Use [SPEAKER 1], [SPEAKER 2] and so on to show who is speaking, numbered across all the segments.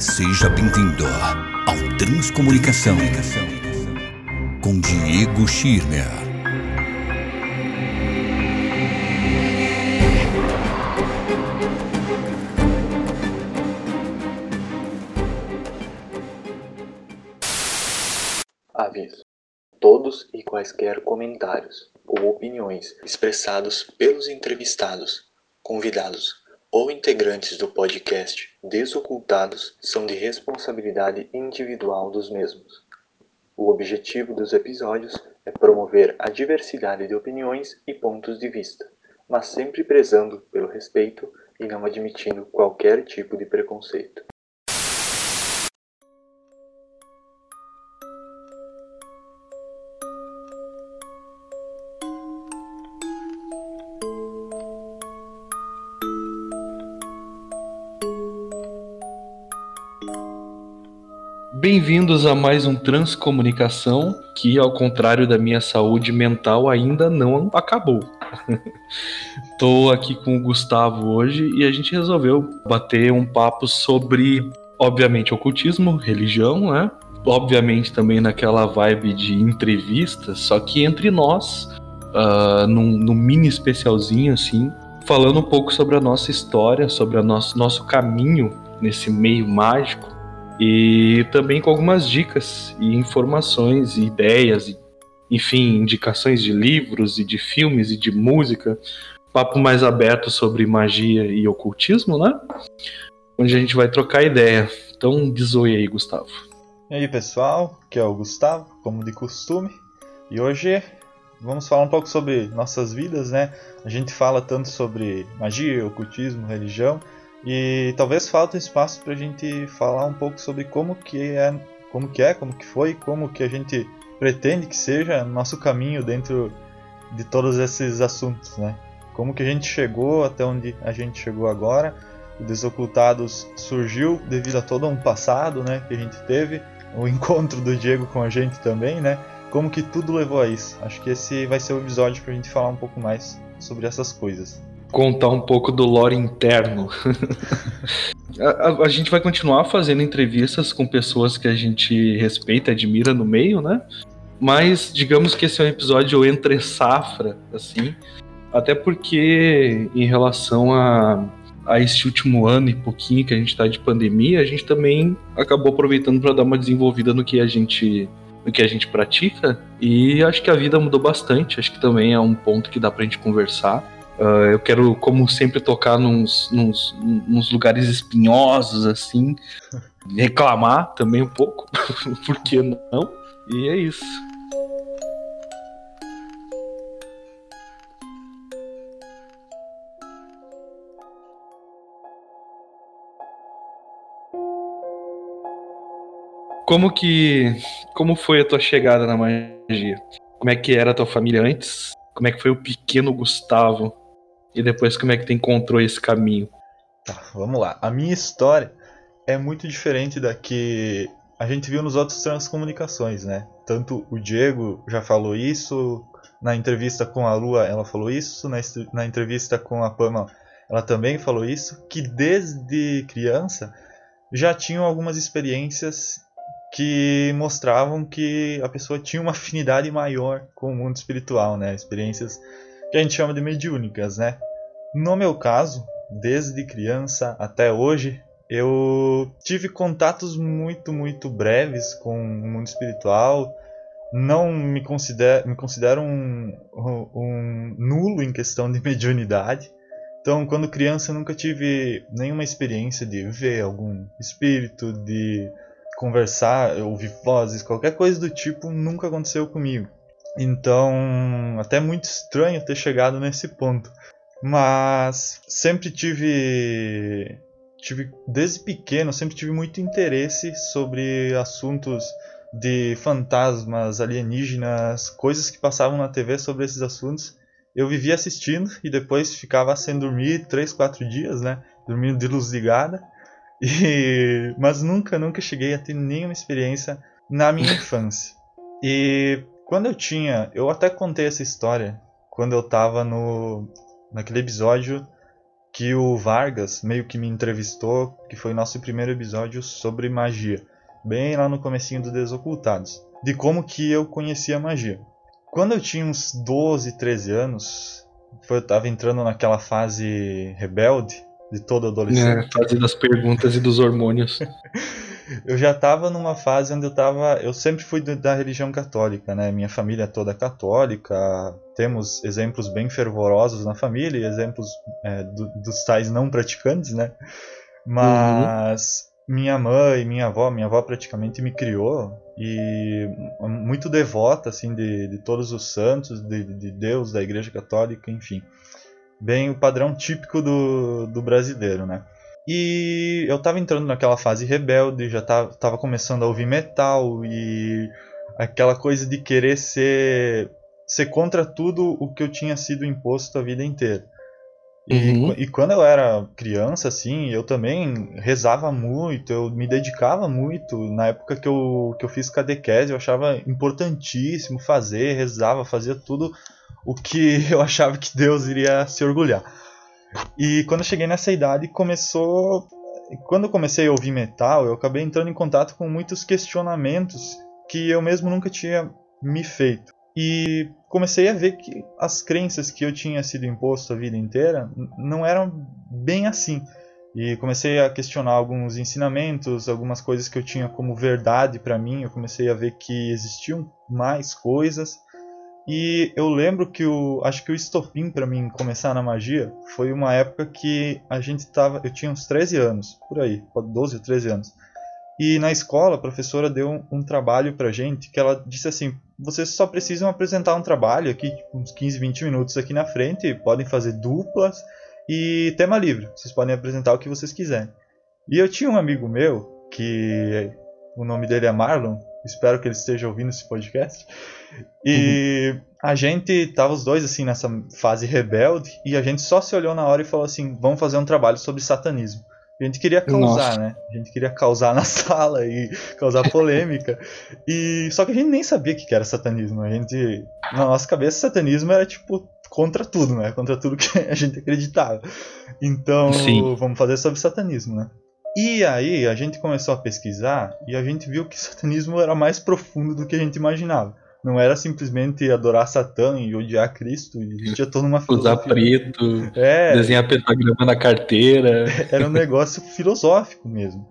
[SPEAKER 1] Seja bem-vindo ao Transcomunicação com Diego Schirmer.
[SPEAKER 2] Aviso: todos e quaisquer comentários ou opiniões expressados pelos entrevistados, convidados ou integrantes do podcast Desocultados são de responsabilidade individual dos mesmos. O objetivo dos episódios é promover a diversidade de opiniões e pontos de vista, mas sempre prezando pelo respeito e não admitindo qualquer tipo de preconceito.
[SPEAKER 3] Bem-vindos a mais um Transcomunicação, que ao contrário da minha saúde mental ainda não acabou. Tô aqui com o Gustavo hoje e a gente resolveu bater um papo sobre, obviamente, ocultismo, religião, né? Obviamente também naquela vibe de entrevista, só que entre nós, uh, num, num mini especialzinho assim, falando um pouco sobre a nossa história, sobre o nosso, nosso caminho nesse meio mágico e também com algumas dicas e informações e ideias, e, enfim, indicações de livros e de filmes e de música, papo mais aberto sobre magia e ocultismo, né? Onde a gente vai trocar ideia. Então, desoie aí, Gustavo.
[SPEAKER 4] E aí, pessoal, aqui é o Gustavo, como de costume, e hoje vamos falar um pouco sobre nossas vidas, né? A gente fala tanto sobre magia, ocultismo, religião, e talvez falte espaço para a gente falar um pouco sobre como que é, como que é, como que foi, como que a gente pretende que seja nosso caminho dentro de todos esses assuntos, né? Como que a gente chegou até onde a gente chegou agora? O Desocultados surgiu devido a todo um passado, né, que a gente teve, o encontro do Diego com a gente também, né? Como que tudo levou a isso? Acho que esse vai ser o episódio para a gente falar um pouco mais sobre essas coisas
[SPEAKER 3] contar um pouco do lore interno. a, a, a, gente vai continuar fazendo entrevistas com pessoas que a gente respeita, admira no meio, né? Mas digamos que esse é um episódio entre safra, assim. Até porque em relação a, a este último ano e pouquinho que a gente está de pandemia, a gente também acabou aproveitando para dar uma desenvolvida no que a gente no que a gente pratica e acho que a vida mudou bastante. Acho que também é um ponto que dá para a gente conversar. Uh, eu quero, como sempre, tocar nos, nos, nos lugares espinhosos, assim. reclamar também um pouco, por que não? E é isso. Como que. Como foi a tua chegada na magia? Como é que era a tua família antes? Como é que foi o pequeno Gustavo e depois como é que tu encontrou esse caminho?
[SPEAKER 4] Tá, vamos lá. A minha história é muito diferente da que a gente viu nos outros transcomunicações, né? Tanto o Diego já falou isso, na entrevista com a Lua ela falou isso, na, entrevista com a Pama ela também falou isso, que desde criança já tinham algumas experiências que mostravam que a pessoa tinha uma afinidade maior com o mundo espiritual, né? Experiências que a gente chama de mediúnicas, né? No meu caso, desde criança até hoje, eu tive contatos muito, muito breves com o mundo espiritual. Não me considero, me considero um, um nulo em questão de mediunidade. Então, quando criança, nunca tive nenhuma experiência de ver algum espírito, de conversar, ouvir vozes, qualquer coisa do tipo, nunca aconteceu comigo. Então, até muito estranho ter chegado nesse ponto. Mas sempre tive tive desde pequeno, sempre tive muito interesse sobre assuntos de fantasmas, alienígenas, coisas que passavam na TV sobre esses assuntos. Eu vivia assistindo e depois ficava sem dormir 3, 4 dias, né? Dormindo de luz ligada. E... Mas nunca, nunca cheguei a ter nenhuma experiência na minha infância. E quando eu tinha, eu até contei essa história quando eu tava no naquele episódio que o Vargas meio que me entrevistou, que foi nosso primeiro episódio sobre magia, bem lá no comecinho do Desocultados, de como que eu conhecia magia. Quando eu tinha uns 12, 13 anos, eu estava entrando naquela fase rebelde de todo adolescente.
[SPEAKER 3] É, fase das perguntas e dos hormônios.
[SPEAKER 4] eu já estava numa fase onde eu estava, eu sempre fui da religião católica, né? Minha família é toda católica, temos exemplos bem fervorosos na família, e exemplos é, do, dos tais não praticantes, né? Mas uhum. minha mãe, minha avó, minha avó praticamente me criou e muito devota assim de, de todos os santos, de, de Deus, da Igreja Católica, enfim, bem o padrão típico do, do brasileiro, né? E eu tava entrando naquela fase rebelde, já tava, tava começando a ouvir metal e aquela coisa de querer ser, ser contra tudo o que eu tinha sido imposto a vida inteira. Uhum. E, e, quando eu era criança, assim, eu também rezava muito, eu me dedicava muito. Na época que eu, que eu fiz catequese, eu achava importantíssimo fazer, rezava, fazia tudo o que eu achava que Deus iria se orgulhar. E quando eu cheguei nessa idade, começou. Quando eu comecei a ouvir metal, eu acabei entrando em contato com muitos questionamentos que eu mesmo nunca tinha me feito. E comecei a ver que as crenças que eu tinha sido imposto a vida inteira não eram bem assim. E comecei a questionar alguns ensinamentos, algumas coisas que eu tinha como verdade para mim. Eu comecei a ver que existiam mais coisas e eu lembro que o acho que o estopim para mim começar na magia foi uma época que a gente tava, eu tinha uns 13 anos, por aí, 12 ou 13 anos. E na escola a professora deu um, um trabalho pra gente que ela disse assim: "Vocês só precisam apresentar um trabalho aqui, tipo, uns 15, 20 minutos aqui na frente, podem fazer duplas e tema livre. Vocês podem apresentar o que vocês quiserem". E eu tinha um amigo meu que o nome dele é Marlon, espero que ele esteja ouvindo esse podcast. E uhum. a gente tava os dois assim nessa fase rebelde e a gente só se olhou na hora e falou assim: vamos fazer um trabalho sobre satanismo. A gente queria causar, Nossa. né? A gente queria causar na sala e causar polêmica. e só que a gente nem sabia o que era satanismo. A gente, na nossa cabeça, satanismo era tipo contra tudo, né? Contra tudo que a gente acreditava. Então, Sim. vamos fazer sobre satanismo, né? E aí a gente começou a pesquisar e a gente viu que o satanismo era mais profundo do que a gente imaginava. Não era simplesmente adorar Satã e odiar Cristo, e tinha toda uma
[SPEAKER 3] filosofia. Usar preto, é, desenhar pentagrama na carteira.
[SPEAKER 4] Era um negócio filosófico mesmo.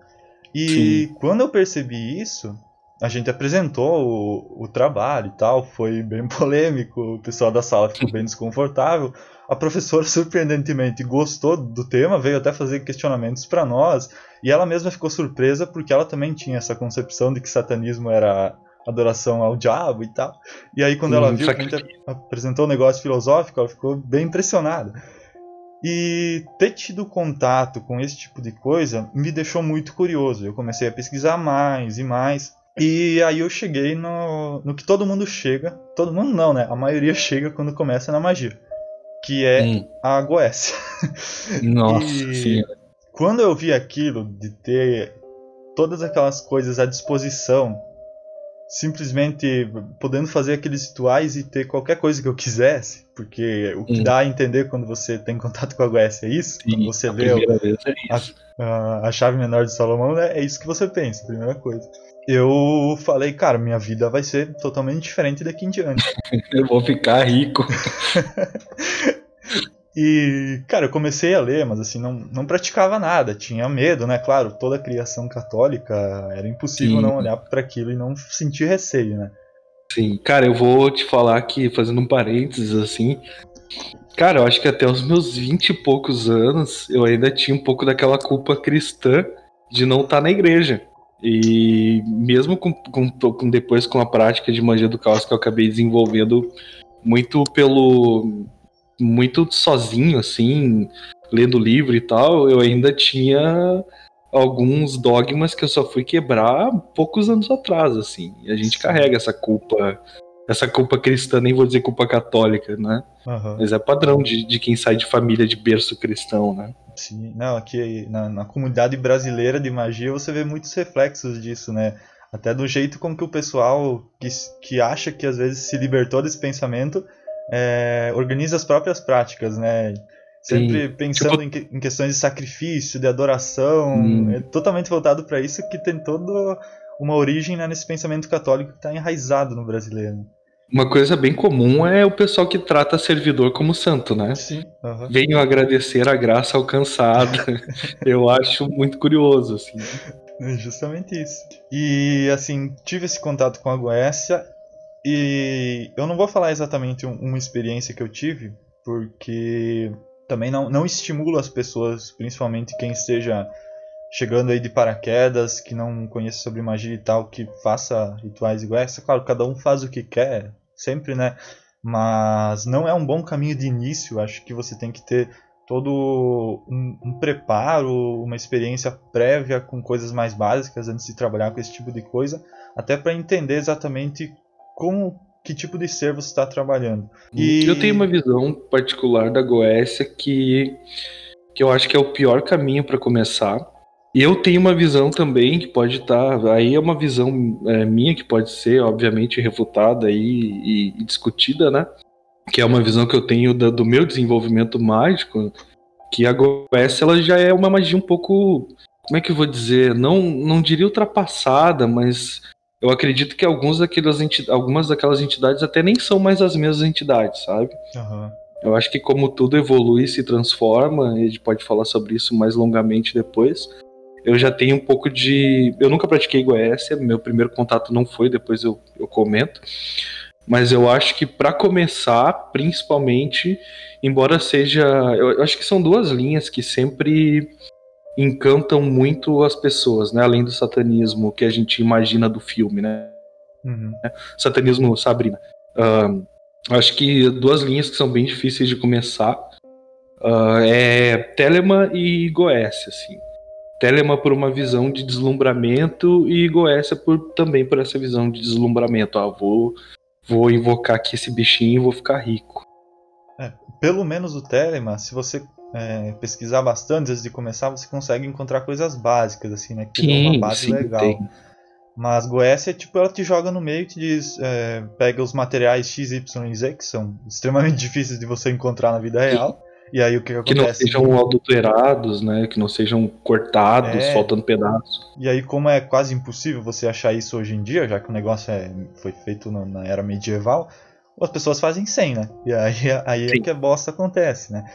[SPEAKER 4] E Sim. quando eu percebi isso, a gente apresentou o, o, trabalho e tal, foi bem polêmico, o pessoal da sala ficou bem desconfortável. A professora, surpreendentemente, gostou do tema, veio até fazer questionamentos para nós, e ela mesma ficou surpresa porque ela também tinha essa concepção de que satanismo era adoração ao diabo e tal. E aí, quando hum, ela viu que a gente apresentou um negócio filosófico, ela ficou bem impressionada. E ter tido contato com esse tipo de coisa me deixou muito curioso. Eu comecei a pesquisar mais e mais. E aí eu cheguei no, no que todo mundo chega. Todo mundo não, né? A maioria chega quando começa na magia. Que é hum. a Goécia.
[SPEAKER 3] Nossa e
[SPEAKER 4] Quando eu vi aquilo de ter todas aquelas coisas à disposição simplesmente podendo fazer aqueles rituais e ter qualquer coisa que eu quisesse, porque o que hum. dá a entender quando você tem contato com a Goécia é isso, Sim, quando você lê é a, a, a, chave menor de Salomão, né, é isso que você pensa, primeira coisa. Eu falei, cara, minha vida vai ser totalmente diferente daqui em diante.
[SPEAKER 3] eu vou ficar rico.
[SPEAKER 4] E, cara, eu comecei a ler, mas assim, não, não praticava nada, tinha medo, né? Claro, toda a criação católica era impossível Sim. não olhar para aquilo e não sentir receio, né?
[SPEAKER 3] Sim, cara, eu vou te falar aqui, fazendo um parênteses assim. Cara, eu acho que até os meus vinte e poucos anos eu ainda tinha um pouco daquela culpa cristã de não estar tá na igreja. E mesmo com, com, com, depois com a prática de magia do caos que eu acabei desenvolvendo muito pelo muito sozinho, assim, lendo livro e tal, eu ainda tinha alguns dogmas que eu só fui quebrar poucos anos atrás, assim. E a gente carrega essa culpa, essa culpa cristã, nem vou dizer culpa católica, né? Uhum. Mas é padrão de, de quem sai de família de berço cristão, né?
[SPEAKER 4] Sim, não, aqui na, na comunidade brasileira de magia você vê muitos reflexos disso, né? Até do jeito como que o pessoal que, que acha que às vezes se libertou desse pensamento é, organiza as próprias práticas, né? Sempre Sim. pensando tipo... em, em, questões de sacrifício, de adoração. Hum. É totalmente voltado para isso que tem toda uma origem né, nesse pensamento católico que está enraizado no brasileiro.
[SPEAKER 3] Uma coisa bem comum é o pessoal que trata servidor como santo, né?
[SPEAKER 4] Sim. Uhum.
[SPEAKER 3] Venho agradecer a graça alcançada. Eu acho muito curioso, assim.
[SPEAKER 4] É justamente isso. E, assim, tive esse contato com a Goécia e eu não vou falar exatamente uma experiência que eu tive, porque também não, não estimulo as pessoas, principalmente quem esteja chegando aí de paraquedas, que não conhece sobre magia e tal, que faça rituais iguais. Claro, cada um faz o que quer, sempre, né? Mas não é um bom caminho de início. Acho que você tem que ter todo um, um preparo, uma experiência prévia com coisas mais básicas antes de trabalhar com esse tipo de coisa, até para entender exatamente como que tipo de ser você está trabalhando.
[SPEAKER 3] E... Eu tenho uma visão particular da Goécia que, que eu acho que é o pior caminho para começar eu tenho uma visão também que pode estar. Tá, aí é uma visão é, minha que pode ser, obviamente, refutada e, e, e, discutida, né? Que é uma visão que eu tenho da, do meu desenvolvimento mágico. Que a GOS ela já é uma magia um pouco. Como é que eu vou dizer? Não, não diria ultrapassada, mas eu acredito que alguns daquelas algumas daquelas entidades até nem são mais as mesmas entidades, sabe?
[SPEAKER 4] Uhum.
[SPEAKER 3] Eu acho que como tudo evolui e se transforma, a gente pode falar sobre isso mais longamente depois eu já tenho um pouco de. Eu nunca pratiquei Goécia, meu primeiro contato não foi, depois eu, eu comento. Mas eu acho que para começar, principalmente, embora seja. Eu acho que são duas linhas que sempre encantam muito as pessoas, né? Além do satanismo que a gente imagina do filme, né?
[SPEAKER 4] Uhum.
[SPEAKER 3] Satanismo Sabrina. Uh, acho que duas linhas que são bem difíceis de começar uh, é Telema e Goécia, assim. Telema por uma visão de deslumbramento e Goécia por, também por essa visão de deslumbramento. Ah, vou, vou invocar aqui esse bichinho e vou ficar rico.
[SPEAKER 4] É, pelo menos o Telema, se você é, pesquisar bastante antes de começar, você consegue encontrar coisas básicas, assim, né? Que sim, uma base sim, legal. Tem. Mas Goécia, tipo, ela te joga no meio e te diz, é, pega os materiais X, Y e Z, que são extremamente difíceis de você encontrar na vida real. E aí o que, que acontece?
[SPEAKER 3] Que não sejam adulterados, né? Que não sejam cortados, é... faltando pedaços.
[SPEAKER 4] E aí, como é quase impossível você achar isso hoje em dia, já que o negócio é, foi feito na era medieval, as pessoas fazem sem, né? E aí, aí é que a bosta acontece, né?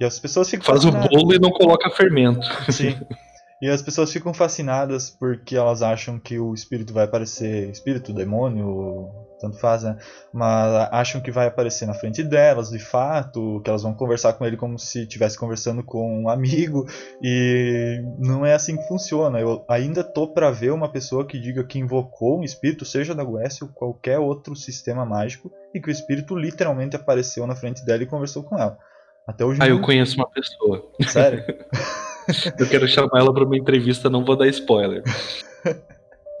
[SPEAKER 4] E as pessoas ficam
[SPEAKER 3] Faz o bolo e não coloca fermento.
[SPEAKER 4] Sim. E as pessoas ficam fascinadas porque elas acham que o espírito vai aparecer, espírito, demônio, tanto faz, né? Mas acham que vai aparecer na frente delas, de fato, que elas vão conversar com ele como se estivesse conversando com um amigo, e não é assim que funciona. Eu ainda tô para ver uma pessoa que diga que invocou um espírito, seja da Goécia ou qualquer outro sistema mágico, e que o espírito literalmente apareceu na frente dela e conversou com ela. Até hoje.
[SPEAKER 3] Ah, eu conheço uma pessoa.
[SPEAKER 4] Sério?
[SPEAKER 3] eu quero chamar ela para uma entrevista, não vou dar spoiler.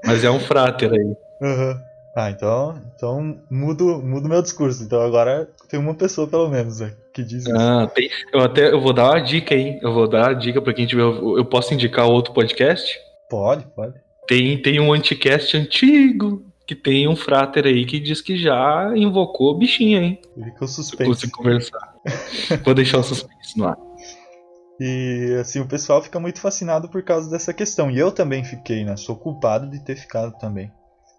[SPEAKER 3] Mas é um fráter aí.
[SPEAKER 4] Uhum. Ah, então, então mudo, mudo meu discurso. Então agora tem uma pessoa pelo menos né, que diz isso.
[SPEAKER 3] Ah, tem, eu até eu vou dar uma dica aí. Eu vou dar a dica para quem tiver. Eu posso indicar outro podcast?
[SPEAKER 4] Pode, pode.
[SPEAKER 3] Tem, tem um anticast antigo que tem um frater aí que diz que já invocou bichinha, hein?
[SPEAKER 4] Fica o suspense.
[SPEAKER 3] Se conversar. Vou deixar o suspense no ar.
[SPEAKER 4] E assim, o pessoal fica muito fascinado por causa dessa questão. E eu também fiquei, né? Sou culpado de ter ficado também.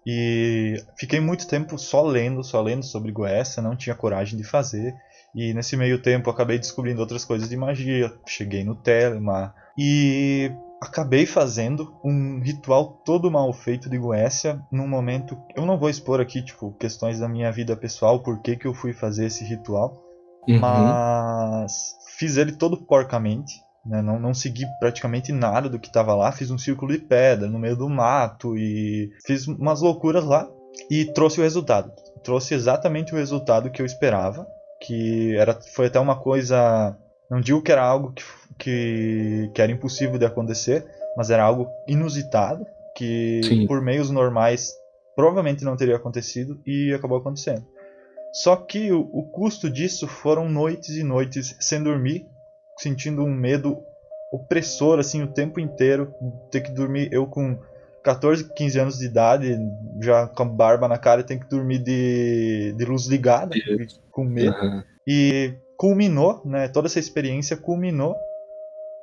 [SPEAKER 4] E fiquei muito tempo só lendo, só lendo sobre Goécia, não tinha coragem de fazer. E nesse meio tempo acabei descobrindo outras coisas de magia, cheguei no Telema e acabei fazendo um ritual todo mal feito de Goécia num momento. Eu não vou expor aqui, tipo, questões da minha vida pessoal, por que, que eu fui fazer esse ritual, uhum. mas fiz ele todo porcamente. Né? Não, não segui praticamente nada do que estava lá. Fiz um círculo de pedra no meio do mato e fiz umas loucuras lá e trouxe o resultado. Trouxe exatamente o resultado que eu esperava, que era foi até uma coisa, não digo que era algo que, que, que era impossível de acontecer, mas era algo inusitado que Sim. por meios normais provavelmente não teria acontecido e acabou acontecendo. Só que o, o custo disso foram noites e noites sem dormir sentindo um medo opressor assim o tempo inteiro, ter que dormir eu com 14, 15 anos de idade, já com barba na cara, tem que dormir de, de luz ligada, com medo. Uhum. E culminou, né? Toda essa experiência culminou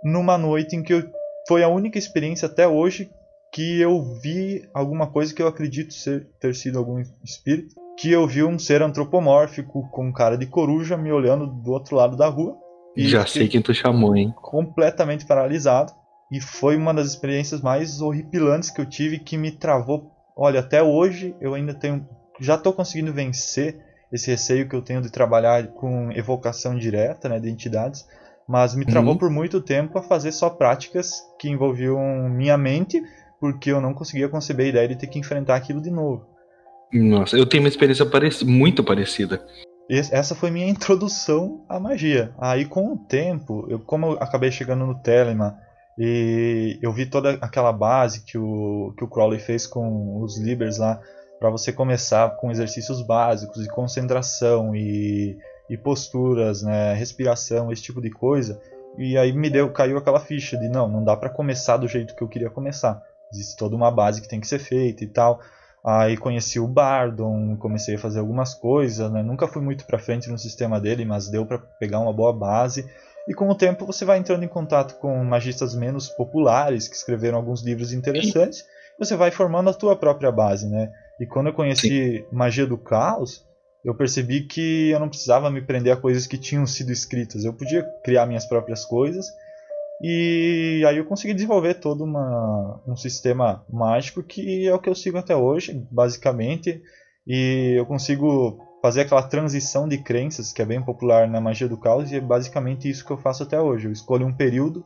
[SPEAKER 4] numa noite em que eu, foi a única experiência até hoje que eu vi alguma coisa que eu acredito ser, ter sido algum espírito, que eu vi um ser antropomórfico com cara de coruja me olhando do outro lado da rua.
[SPEAKER 3] Já sei quem tu chamou, hein?
[SPEAKER 4] Completamente paralisado. E foi uma das experiências mais horripilantes que eu tive que me travou. Olha, até hoje eu ainda tenho. Já estou conseguindo vencer esse receio que eu tenho de trabalhar com evocação direta né, de entidades, mas me travou uhum. por muito tempo a fazer só práticas que envolviam minha mente, porque eu não conseguia conceber a ideia de ter que enfrentar aquilo de novo.
[SPEAKER 3] Nossa, eu tenho uma experiência parec muito parecida.
[SPEAKER 4] Essa foi minha introdução à magia. Aí, com o tempo, eu, como eu acabei chegando no Telemann e eu vi toda aquela base que o, que o Crowley fez com os Libers lá, para você começar com exercícios básicos de concentração e, e posturas, né, respiração, esse tipo de coisa. E aí me deu, caiu aquela ficha de não, não dá para começar do jeito que eu queria começar. Existe toda uma base que tem que ser feita e tal. Aí conheci o Bardon, comecei a fazer algumas coisas, né? Nunca fui muito para frente no sistema dele, mas deu para pegar uma boa base. E com o tempo você vai entrando em contato com magistas menos populares que escreveram alguns livros interessantes. Você vai formando a tua própria base, né? E quando eu conheci. Magia do Caos, eu percebi que eu não precisava me prender a coisas que tinham sido escritas. Eu podia criar minhas próprias coisas. E aí eu consegui desenvolver todo uma, um sistema mágico que é o que eu sigo até hoje, basicamente. E eu consigo fazer aquela transição de crenças que é bem popular na magia do caos e é basicamente isso que eu faço até hoje. Eu escolho um período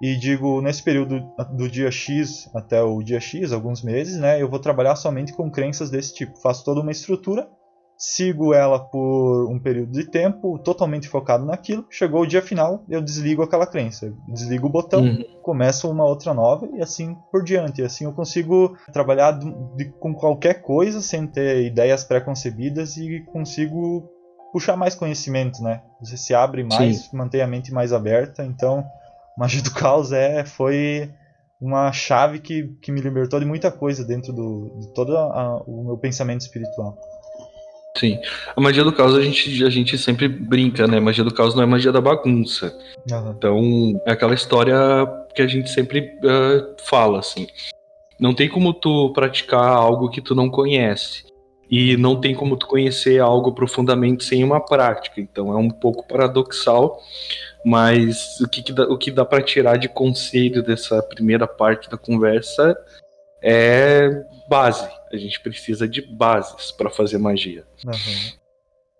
[SPEAKER 4] e digo nesse período do dia X até o dia X, alguns meses, né, eu vou trabalhar somente com crenças desse tipo. Faço toda uma estrutura, sigo ela por um período de tempo, totalmente focado naquilo. Chegou o dia final, eu desligo aquela crença, desligo o botão, uhum. começo uma outra nova e assim por diante. E assim eu consigo trabalhar de, com qualquer coisa sem ter ideias pré-concebidas e consigo puxar mais conhecimento, né? Você se abre mais, Sim. mantém a mente mais aberta, então Magia do Caos é, foi uma chave que, que me libertou de muita coisa dentro do, de todo a, o meu pensamento espiritual.
[SPEAKER 3] Sim. A magia do caos a gente, a gente sempre brinca, né? Magia do caos não é magia da bagunça. Uhum. Então, é aquela história que a gente sempre uh, fala, assim. Não tem como tu praticar algo que tu não conhece. E não tem como tu conhecer algo profundamente sem uma prática. Então, é um pouco paradoxal mas o que, que dá, o que dá para tirar de conselho dessa primeira parte da conversa é base. A gente precisa de bases para fazer magia. Uhum.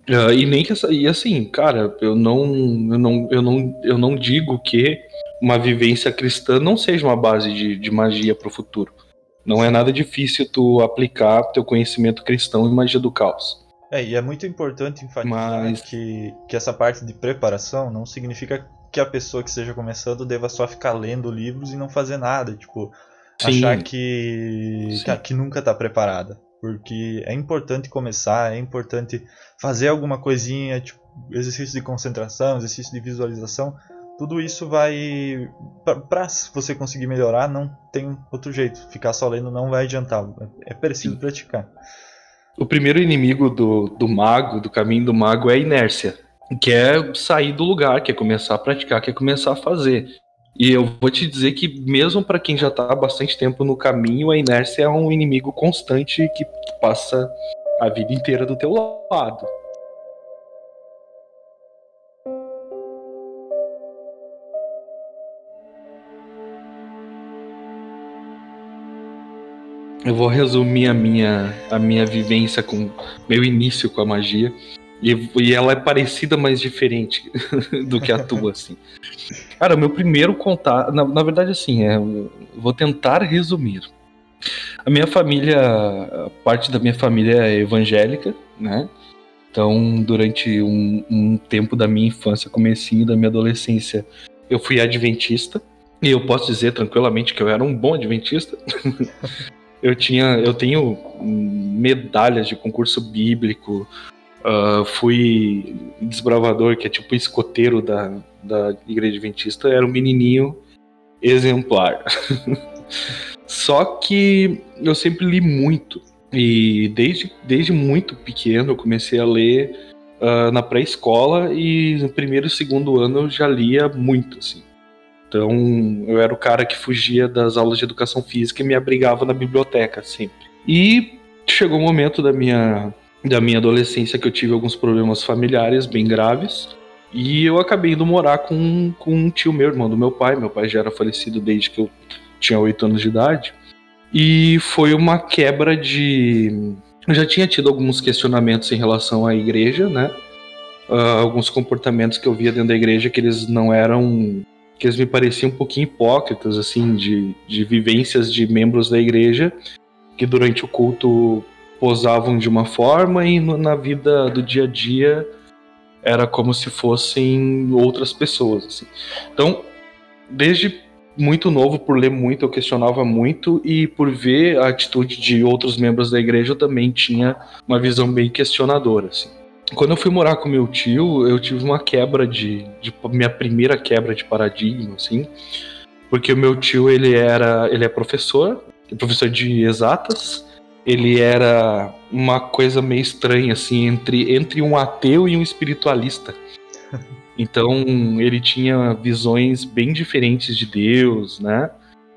[SPEAKER 3] Uh, e nem que essa, e assim, cara, eu não, eu não, eu não, eu não digo que uma vivência cristã não seja uma base de, de magia para o futuro. Não é nada difícil tu aplicar teu conhecimento cristão em magia do caos.
[SPEAKER 4] É, e é muito importante enfatizar Mas... que, que essa parte de preparação não significa que a pessoa que esteja começando deva só ficar lendo livros e não fazer nada, tipo, Sim. achar que, que, que nunca está preparada. Porque é importante começar, é importante fazer alguma coisinha, tipo, exercício de concentração, exercício de visualização, tudo isso vai para você conseguir melhorar não tem outro jeito ficar só lendo não vai adiantar é preciso Sim. praticar
[SPEAKER 3] o primeiro inimigo do, do mago, do caminho do mago, é a inércia. Que é sair do lugar, que é começar a praticar, que é começar a fazer. E eu vou te dizer que, mesmo para quem já está há bastante tempo no caminho, a inércia é um inimigo constante que passa a vida inteira do teu lado. Eu vou resumir a minha, a minha vivência com meu início com a magia. E, e ela é parecida, mas diferente do que a tua, assim. Cara, meu primeiro contato. Na, na verdade, assim, é, vou tentar resumir. A minha família, parte da minha família é evangélica, né? Então, durante um, um tempo da minha infância, comecinho da minha adolescência, eu fui adventista. E eu posso dizer tranquilamente que eu era um bom adventista. eu tinha, eu tenho medalhas de concurso bíblico, uh, fui desbravador, que é tipo escoteiro da, da igreja adventista, era um menininho exemplar. Só que eu sempre li muito. E desde, desde muito pequeno eu comecei a ler uh, na pré-escola e no primeiro e segundo ano eu já lia muito, assim. Então eu era o cara que fugia das aulas de educação física e me abrigava na biblioteca sempre. E chegou um momento da minha da minha adolescência que eu tive alguns problemas familiares bem graves. E eu acabei indo morar com, com um tio meu, irmão do meu pai. Meu pai já era falecido desde que eu tinha oito anos de idade. E foi uma quebra de. Eu já tinha tido alguns questionamentos em relação à igreja, né? Uh, alguns comportamentos que eu via dentro da igreja que eles não eram. que eles me pareciam um pouquinho hipócritas, assim, de, de vivências de membros da igreja que durante o culto posavam de uma forma e no, na vida do dia a dia era como se fossem outras pessoas. Assim. Então, desde muito novo, por ler muito, eu questionava muito e por ver a atitude de outros membros da igreja, eu também tinha uma visão bem questionadora. Assim. Quando eu fui morar com meu tio, eu tive uma quebra de, de minha primeira quebra de paradigma, assim, porque o meu tio ele era, ele é professor, professor de exatas, ele era uma coisa meio estranha, assim, entre, entre um ateu e um espiritualista. Então, ele tinha visões bem diferentes de Deus, né?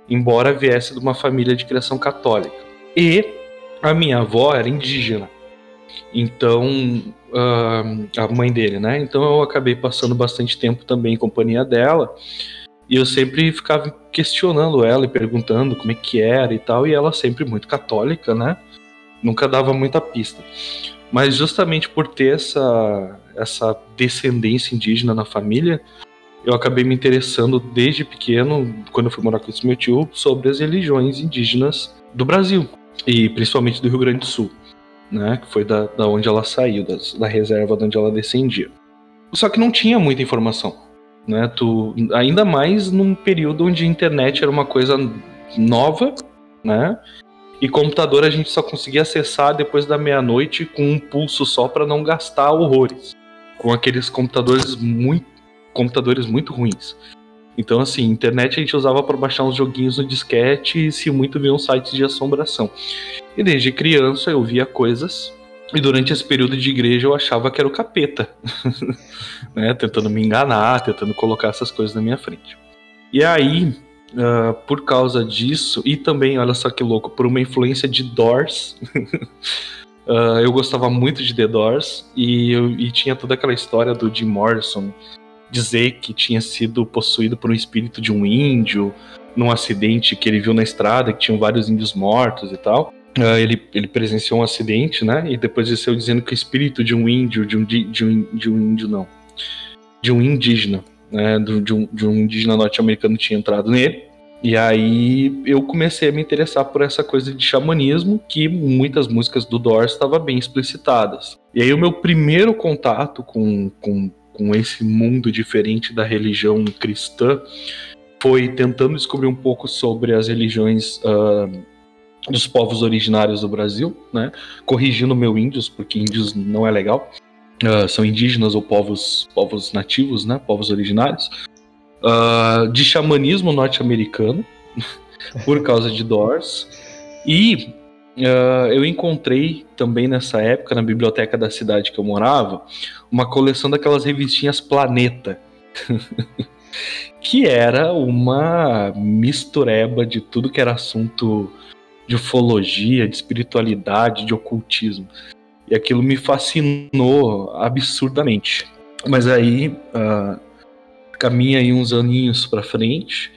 [SPEAKER 3] Embora viesse de uma família de criação católica. E a minha avó era indígena. Então, uh, a mãe dele, né? Então eu acabei passando bastante tempo também em companhia dela. E eu sempre ficava questionando ela e perguntando como é que era e tal, e ela sempre muito católica, né? Nunca dava muita pista. Mas justamente por ter essa, essa descendência indígena na família, eu acabei me interessando desde pequeno, quando eu fui morar com esse meu tio, sobre as religiões indígenas do Brasil, e principalmente do Rio Grande do Sul, né? Que foi da, da onde ela saiu, das, da reserva de onde ela descendia. Só que não tinha muita informação né? Tu, ainda mais num período onde a internet era uma coisa nova, né? E computador a gente só conseguia acessar depois da meia-noite com um pulso só para não gastar horrores. Com aqueles computadores muito computadores muito ruins. Então, assim, internet a gente usava para baixar uns joguinhos no disquete e, se muito, ver uns sites de assombração. E desde criança eu via coisas e durante esse período de igreja eu achava que era o capeta, né? Tentando me enganar, tentando colocar essas coisas na minha frente. E aí, uh, por causa disso, e também, olha só que louco, por uma influência de Doors, uh, eu gostava muito de The Doors e, eu, e tinha toda aquela história do Jim Morrison dizer que tinha sido possuído por um espírito de um índio num acidente que ele viu na estrada, que tinham vários índios mortos e tal. Uh, ele, ele presenciou um acidente, né? E depois ele saiu dizendo que o espírito de um índio, de um, de um, de um índio não, de um indígena, né? De um, de um indígena norte-americano tinha entrado nele. E aí eu comecei a me interessar por essa coisa de xamanismo, que muitas músicas do Doors estavam bem explicitadas. E aí o meu primeiro contato com, com, com esse mundo diferente da religião cristã foi tentando descobrir um pouco sobre as religiões uh, dos povos originários do Brasil, né? Corrigindo meu índios, porque índios não é legal. Uh, são indígenas ou povos, povos nativos, né? Povos originários. Uh, de xamanismo norte-americano, por causa de Doors. E uh, eu encontrei também nessa época, na biblioteca da cidade que eu morava, uma coleção daquelas revistinhas Planeta. que era uma mistureba de tudo que era assunto de ufologia, de espiritualidade, de ocultismo. E aquilo me fascinou absurdamente. Mas aí uh, caminha aí uns aninhos para frente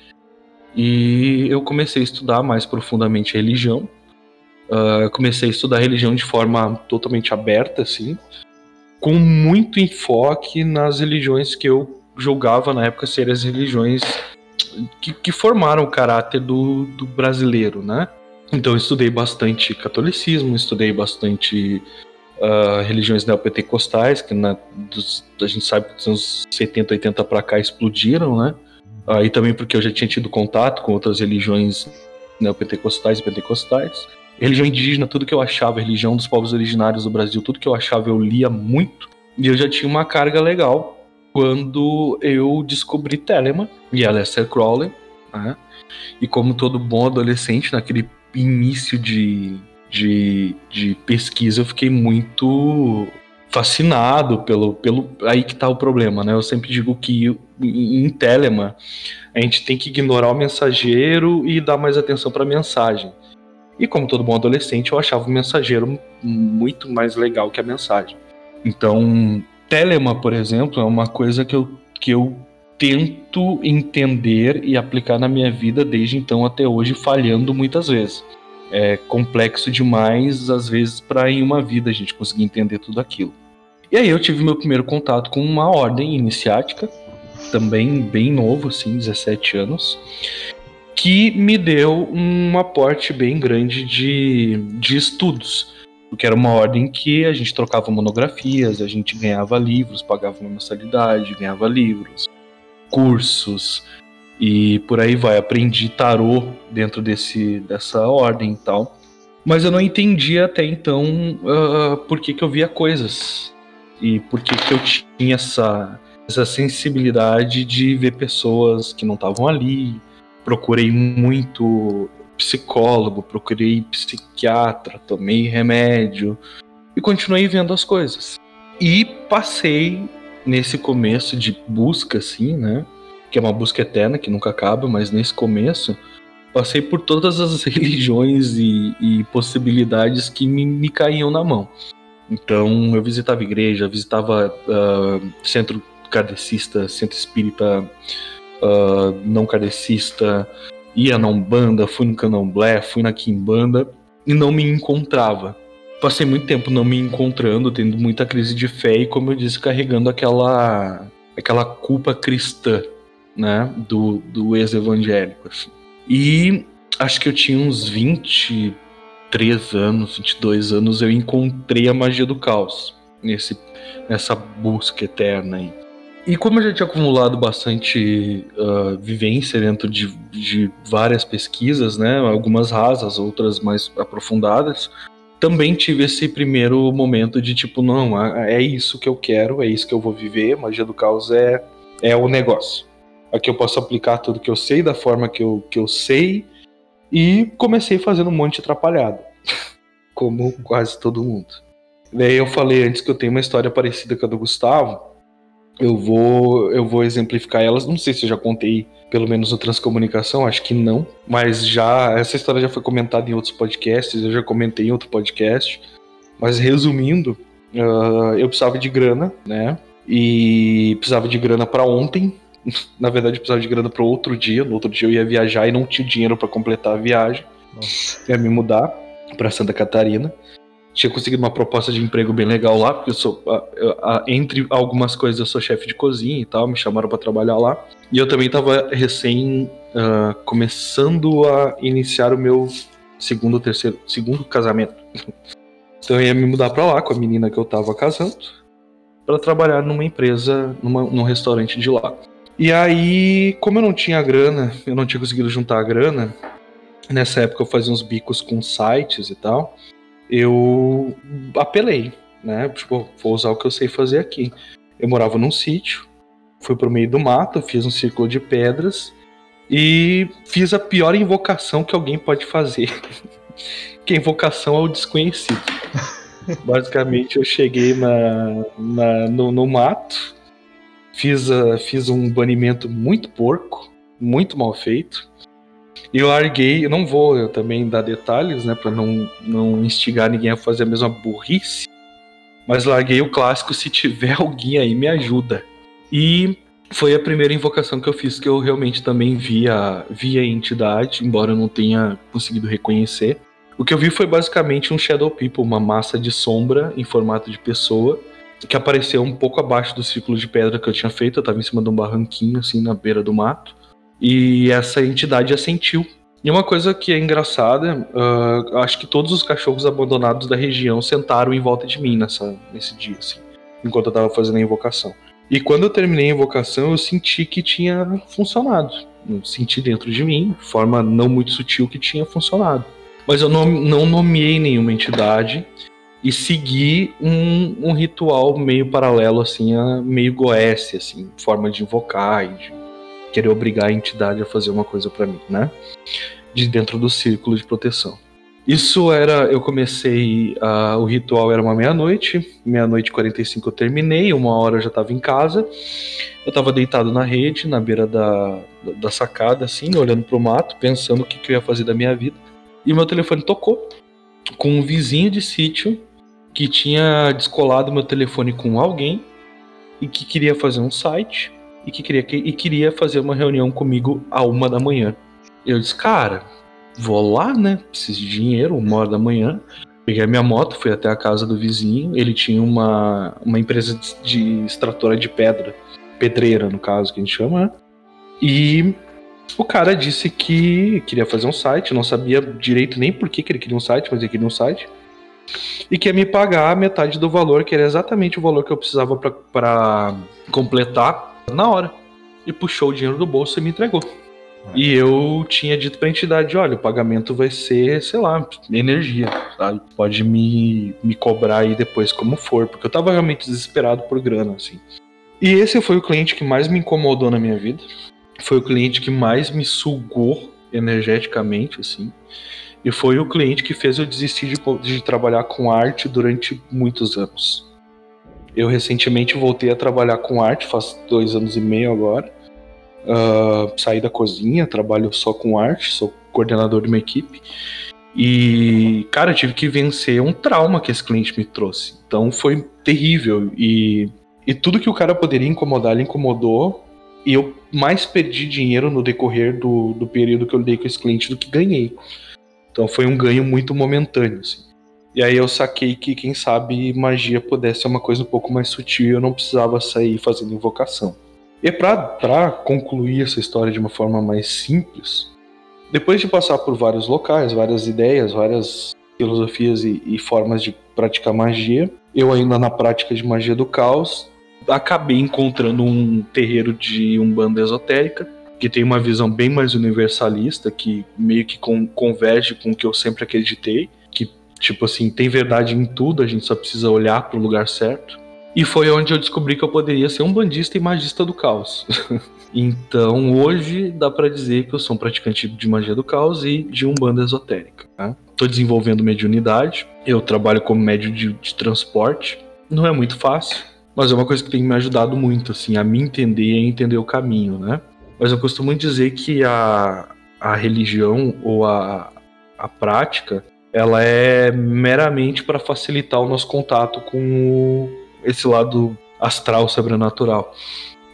[SPEAKER 3] e eu comecei a estudar mais profundamente religião. Uh, comecei a estudar religião de forma totalmente aberta, assim, com muito enfoque nas religiões que eu julgava na época serem as religiões que, que formaram o caráter do, do brasileiro, né? Então eu estudei bastante catolicismo, estudei bastante uh, religiões neopentecostais, que na, dos, a gente sabe que dos anos 70, 80 para cá explodiram, né? Uh, também porque eu já tinha tido contato com outras religiões neopentecostais e pentecostais. Religião indígena, tudo que eu achava, religião dos povos originários do Brasil, tudo que eu achava eu lia muito. E eu já tinha uma carga legal quando eu descobri Telemann e Aleister Crowley, né? E como todo bom adolescente, naquele início de, de, de pesquisa, eu fiquei muito fascinado pelo, pelo. Aí que tá o problema, né? Eu sempre digo que em Telema a gente tem que ignorar o mensageiro e dar mais atenção para a mensagem. E como todo bom adolescente, eu achava o mensageiro muito mais legal que a mensagem. Então, Telema, por exemplo, é uma coisa que eu, que eu tento entender e aplicar na minha vida desde então até hoje, falhando muitas vezes. É complexo demais, às vezes, para em uma vida a gente conseguir entender tudo aquilo. E aí eu tive meu primeiro contato com uma ordem iniciática, também bem novo, assim, 17 anos, que me deu um aporte bem grande de, de estudos. Porque era uma ordem que a gente trocava monografias, a gente ganhava livros, pagava uma mensalidade, ganhava livros, cursos e por aí vai. Aprendi tarô dentro desse, dessa ordem e tal. Mas eu não entendia até então uh, por que, que eu via coisas e por que, que eu tinha essa, essa sensibilidade de ver pessoas que não estavam ali. Procurei muito psicólogo, procurei psiquiatra, tomei remédio e continuei vendo as coisas. E passei nesse começo de busca, assim, né? Que é uma busca eterna, que nunca acaba, mas nesse começo passei por todas as religiões e, e possibilidades que me, me caíam na mão. Então eu visitava igreja, visitava uh, centro kardecista, centro espírita uh, não kardecista, ia na Umbanda, fui no Candomblé, fui na Kimbanda e não me encontrava. Passei muito tempo não me encontrando, tendo muita crise de fé e, como eu disse, carregando aquela aquela culpa cristã, né, do, do ex-evangélico. Assim. E acho que eu tinha uns 20 23 anos, 22 anos, eu encontrei a magia do caos nesse, nessa busca eterna aí. E como eu já tinha acumulado bastante uh, vivência dentro de, de, várias pesquisas, né, algumas rasas, outras mais aprofundadas, também tive esse primeiro momento de tipo, não, é isso que eu quero, é isso que eu vou viver, magia do caos é, é o negócio. Aqui eu posso aplicar tudo que eu sei da forma que eu, que eu sei, e comecei fazendo um monte de atrapalhado. Como quase todo mundo. Daí eu falei antes que eu tenho uma história parecida com a do Gustavo. Eu vou, eu vou exemplificar elas. Não sei se eu já contei, pelo menos no Transcomunicação, acho que não. Mas já essa história já foi comentada em outros podcasts, eu já comentei em outro podcast. Mas resumindo, uh, eu precisava de grana, né? E precisava de grana para ontem, na verdade, eu precisava de grana para outro dia. No outro dia eu ia viajar e não tinha dinheiro para completar a viagem. Nossa. Ia me mudar para Santa Catarina. Tinha conseguido uma proposta de emprego bem legal lá, porque eu sou, entre algumas coisas, eu sou chefe de cozinha e tal, me chamaram para trabalhar lá. E eu também estava recém uh, começando a iniciar o meu segundo, terceiro, segundo casamento. Então eu ia me mudar para lá com a menina que eu estava casando, para trabalhar numa empresa, numa, num restaurante de lá. E aí, como eu não tinha grana, eu não tinha conseguido juntar a grana, nessa época eu fazia uns bicos com sites e tal, eu apelei, né? Tipo, vou usar o que eu sei fazer aqui. Eu morava num sítio, fui pro meio do mato, fiz um círculo de pedras e fiz a pior invocação que alguém pode fazer. que a invocação ao desconhecido. Basicamente, eu cheguei na, na no, no mato, Fiz, uh, fiz um banimento muito porco, muito mal feito. E eu larguei, eu não vou eu também dar detalhes, né, para não, não instigar ninguém a fazer a mesma burrice. Mas larguei o clássico: se tiver alguém aí, me ajuda. E foi a primeira invocação que eu fiz que eu realmente também via, via entidade, embora eu não tenha conseguido reconhecer. O que eu vi foi basicamente um Shadow People, uma massa de sombra em formato de pessoa, que apareceu um pouco abaixo do círculo de pedra que eu tinha feito. Eu estava em cima de um barranquinho, assim, na beira do mato. E essa entidade assentiu. E uma coisa que é engraçada, uh, acho que todos os cachorros abandonados da região sentaram em volta de mim nessa, nesse dia, assim, enquanto eu estava fazendo a invocação. E quando eu terminei a invocação, eu senti que tinha funcionado. Eu senti dentro de mim, de forma não muito sutil, que tinha funcionado. Mas eu não, nomeei nenhuma entidade e seguir um, um ritual meio paralelo, assim, a meio goécia, assim, forma de invocar e de querer obrigar a entidade a fazer uma coisa para mim, né? De dentro do círculo de proteção. Isso era. Eu comecei. Uh, o ritual era uma meia-noite. Meia-noite e 45 eu terminei. Uma hora eu já estava em casa. Eu estava deitado na rede, na beira da, da sacada, assim, olhando pro mato, pensando o que, que eu ia fazer da minha vida. E meu telefone tocou com um vizinho de sítio que tinha descolado meu telefone com alguém e que queria fazer um site e que queria, e queria fazer uma reunião comigo a uma da manhã. Eu disse, cara, vou lá, né? Preciso de dinheiro, uma hora da manhã. Peguei a minha moto, fui até a casa do vizinho. Ele tinha uma, uma empresa de, extratora de pedra, pedreira, no caso, que a gente chama, né? E o cara disse que queria fazer um site, não sabia direito nem por que, que ele queria um site, mas ele queria um site. E quer me pagar metade do valor, que era exatamente o valor que eu precisava para completar na hora. E puxou o dinheiro do bolso e me entregou. E eu tinha dito pra entidade: olha, o pagamento vai ser, sei lá, energia, sabe? Pode me, me cobrar aí depois como for, porque eu tava realmente desesperado por grana, assim. E esse foi o cliente que mais me incomodou na minha vida. Foi o cliente que mais me sugou energeticamente, assim. E foi o cliente que fez eu desistir de, de trabalhar com arte durante muitos anos. Eu recentemente voltei a trabalhar com arte, faz dois anos e meio agora. Uh, saí da cozinha, trabalho só com arte, sou coordenador de uma equipe. E, cara, tive que vencer um trauma que esse cliente me trouxe. Então foi terrível. E, e tudo que o cara poderia incomodar, ele incomodou. E eu mais perdi dinheiro no decorrer do, do período que eu lidei com esse cliente do que ganhei. Então foi um ganho muito momentâneo. Assim. E aí eu saquei que, quem sabe, magia pudesse ser uma coisa um pouco mais sutil e eu não precisava sair fazendo invocação. E para concluir essa história de uma forma mais simples, depois de passar por vários locais, várias ideias, várias filosofias e, e formas de praticar magia, eu ainda na prática de magia do caos, acabei encontrando um terreiro de umbanda esotérica que tem uma visão bem mais universalista, que meio que converge com o que eu sempre acreditei, tipo assim, tem verdade em tudo, a gente só precisa olhar para o lugar certo. E foi onde eu descobri que eu poderia ser um bandista e magista do caos. então hoje dá para dizer que eu sou um praticante de magia do caos e de umbanda esotérica. Né? desenvolvendo mediunidade, eu trabalho como médio de, de transporte. Não é muito fácil, mas é uma coisa que tem me ajudado muito, assim, a me entender e a entender o caminho, né? Mas eu costumo dizer que a, a religião ou a, a prática ela é meramente para facilitar o nosso contato com esse lado astral sobrenatural.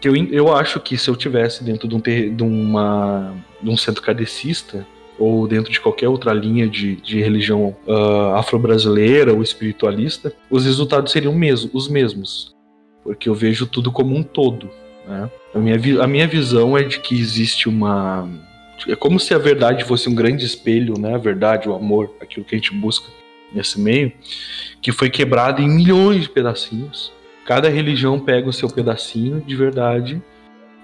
[SPEAKER 3] Que eu, eu acho que se eu tivesse dentro de um, de uma, de um centro kardecista ou dentro de qualquer outra linha de, de religião uh, afro-brasileira ou espiritualista, os resultados seriam mesmo, os mesmos. Porque eu vejo tudo como um todo. Né? A, minha, a minha visão é de que existe uma. É como se a verdade fosse um grande espelho, né? A verdade, o amor, aquilo que a gente busca nesse meio, que foi quebrado em milhões de pedacinhos. Cada religião pega o seu pedacinho de verdade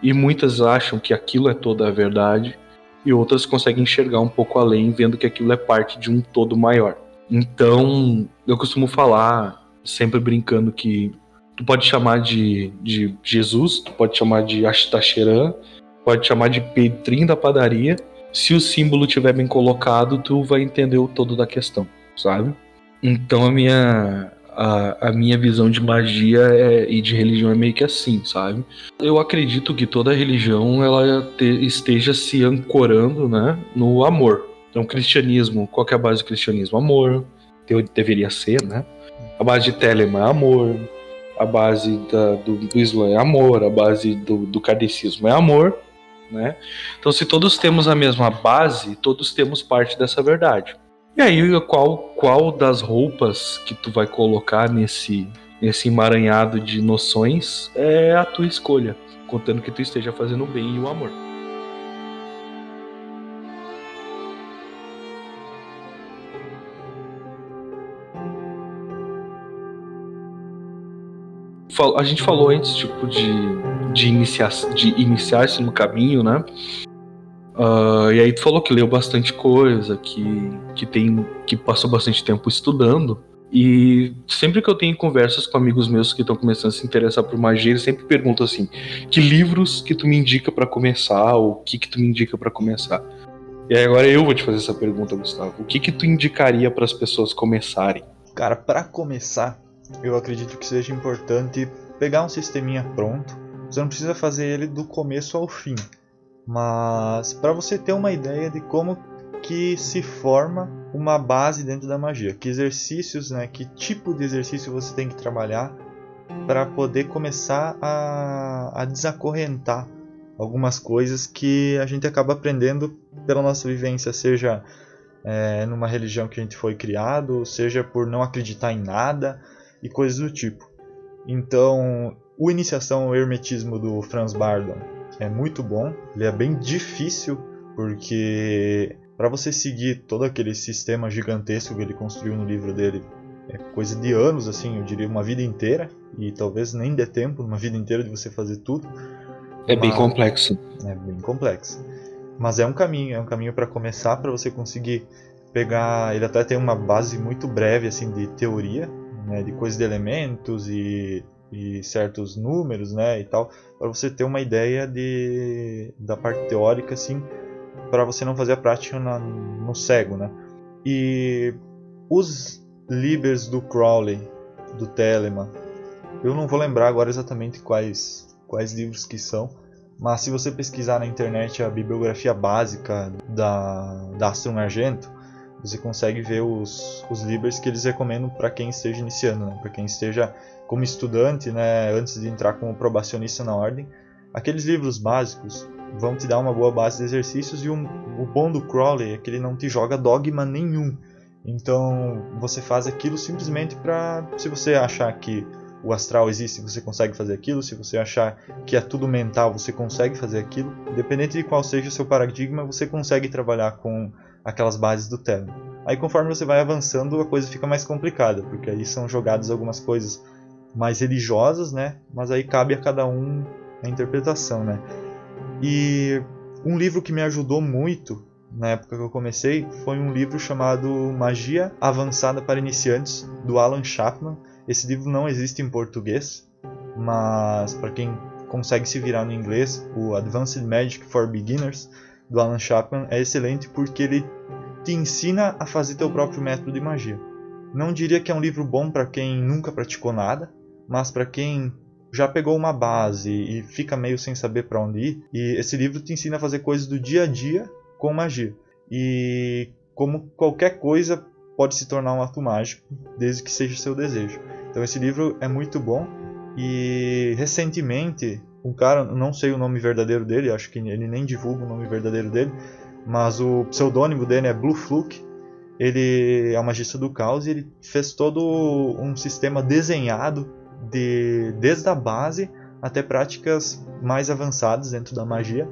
[SPEAKER 3] e muitas acham que aquilo é toda a verdade e outras conseguem enxergar um pouco além, vendo que aquilo é parte de um todo maior. Então, eu costumo falar, sempre brincando que tu pode chamar de, de Jesus, tu pode chamar de Ashtacheran, pode chamar de Petrim da padaria. Se o símbolo tiver bem colocado, tu vai entender o todo da questão, sabe? Então a minha a, a minha visão de magia é, e de religião é meio que assim, sabe? Eu acredito que toda religião ela te, esteja se ancorando, né, no amor. Então, cristianismo, qual é a base do cristianismo? Amor, deveria ser, né? A base de Telemann é amor, a base da, do, do Islã é amor, a base do, do kardecismo é amor, né? Então, se todos temos a mesma base, todos temos parte dessa verdade. E aí, qual, qual das roupas que tu vai colocar nesse, nesse emaranhado de noções é a tua escolha, contando que tu esteja fazendo o bem e o amor. A gente falou antes, tipo, de, de, iniciar, de iniciar-se no caminho, né? Uh, e aí tu falou que leu bastante coisa, que, que, tem, que passou bastante tempo estudando. E sempre que eu tenho conversas com amigos meus que estão começando a se interessar por magia, eles sempre perguntam assim: que livros que tu me indica para começar, ou o que que tu me indica para começar? E agora eu vou te fazer essa pergunta, Gustavo. O que que tu indicaria para as pessoas começarem?
[SPEAKER 4] Cara, para começar, eu acredito que seja importante pegar um sisteminha pronto. Você não precisa fazer ele do começo ao fim, mas para você ter uma ideia de como que se forma uma base dentro da magia, que exercícios, né, que tipo de exercício você tem que trabalhar para poder começar a, a desacorrentar algumas coisas que a gente acaba aprendendo pela nossa vivência, seja é, numa religião que a gente foi criado, seja por não acreditar em nada e coisas do tipo. Então, o Iniciação ao Hermetismo do Franz Bardon é muito bom, ele é bem difícil porque para você seguir todo aquele sistema gigantesco que ele construiu no livro dele é coisa de anos, assim, eu diria uma vida inteira e talvez nem dê tempo, uma vida inteira de você fazer tudo.
[SPEAKER 3] É bem complexo.
[SPEAKER 4] É bem complexo. Mas é um caminho, é um caminho para começar, para você conseguir pegar. Ele até tem uma base muito breve assim de teoria, né, de coisas de elementos e, e certos números, né, e tal, para você ter uma ideia de da parte teórica, assim, para você não fazer a prática na, no cego, né. E os libers do Crowley, do Telemann, eu não vou lembrar agora exatamente quais quais livros que são, mas se você pesquisar na internet a bibliografia básica da, da Astrum Argento, você consegue ver os, os livros que eles recomendam para quem esteja iniciando, né? para quem esteja como estudante, né? antes de entrar como probacionista na ordem. Aqueles livros básicos vão te dar uma boa base de exercícios e um, o bom do Crowley é que ele não te joga dogma nenhum. Então você faz aquilo simplesmente para, se você achar que o astral existe, você consegue fazer aquilo. Se você achar que é tudo mental, você consegue fazer aquilo. Independente de qual seja o seu paradigma, você consegue trabalhar com aquelas bases do terno. Aí conforme você vai avançando, a coisa fica mais complicada, porque aí são jogadas algumas coisas mais religiosas, né? Mas aí cabe a cada um a interpretação, né? E um livro que me ajudou muito na época que eu comecei foi um livro chamado Magia Avançada para Iniciantes, do Alan Chapman esse livro não existe em português, mas para quem consegue se virar no inglês, o Advanced Magic for Beginners do Alan Chapman é excelente porque ele te ensina a fazer teu próprio método de magia. Não diria que é um livro bom para quem nunca praticou nada, mas para quem já pegou uma base e fica meio sem saber para onde ir, e esse livro te ensina a fazer coisas do dia a dia com magia. E como qualquer coisa pode se tornar um ato mágico, desde que seja seu desejo. Então esse livro é muito bom e recentemente um cara, não sei o nome verdadeiro dele, acho que ele nem divulga o nome verdadeiro dele, mas o pseudônimo dele é Blue Fluke. Ele é um magista do caos e ele fez todo um sistema desenhado de desde a base até práticas mais avançadas dentro da magia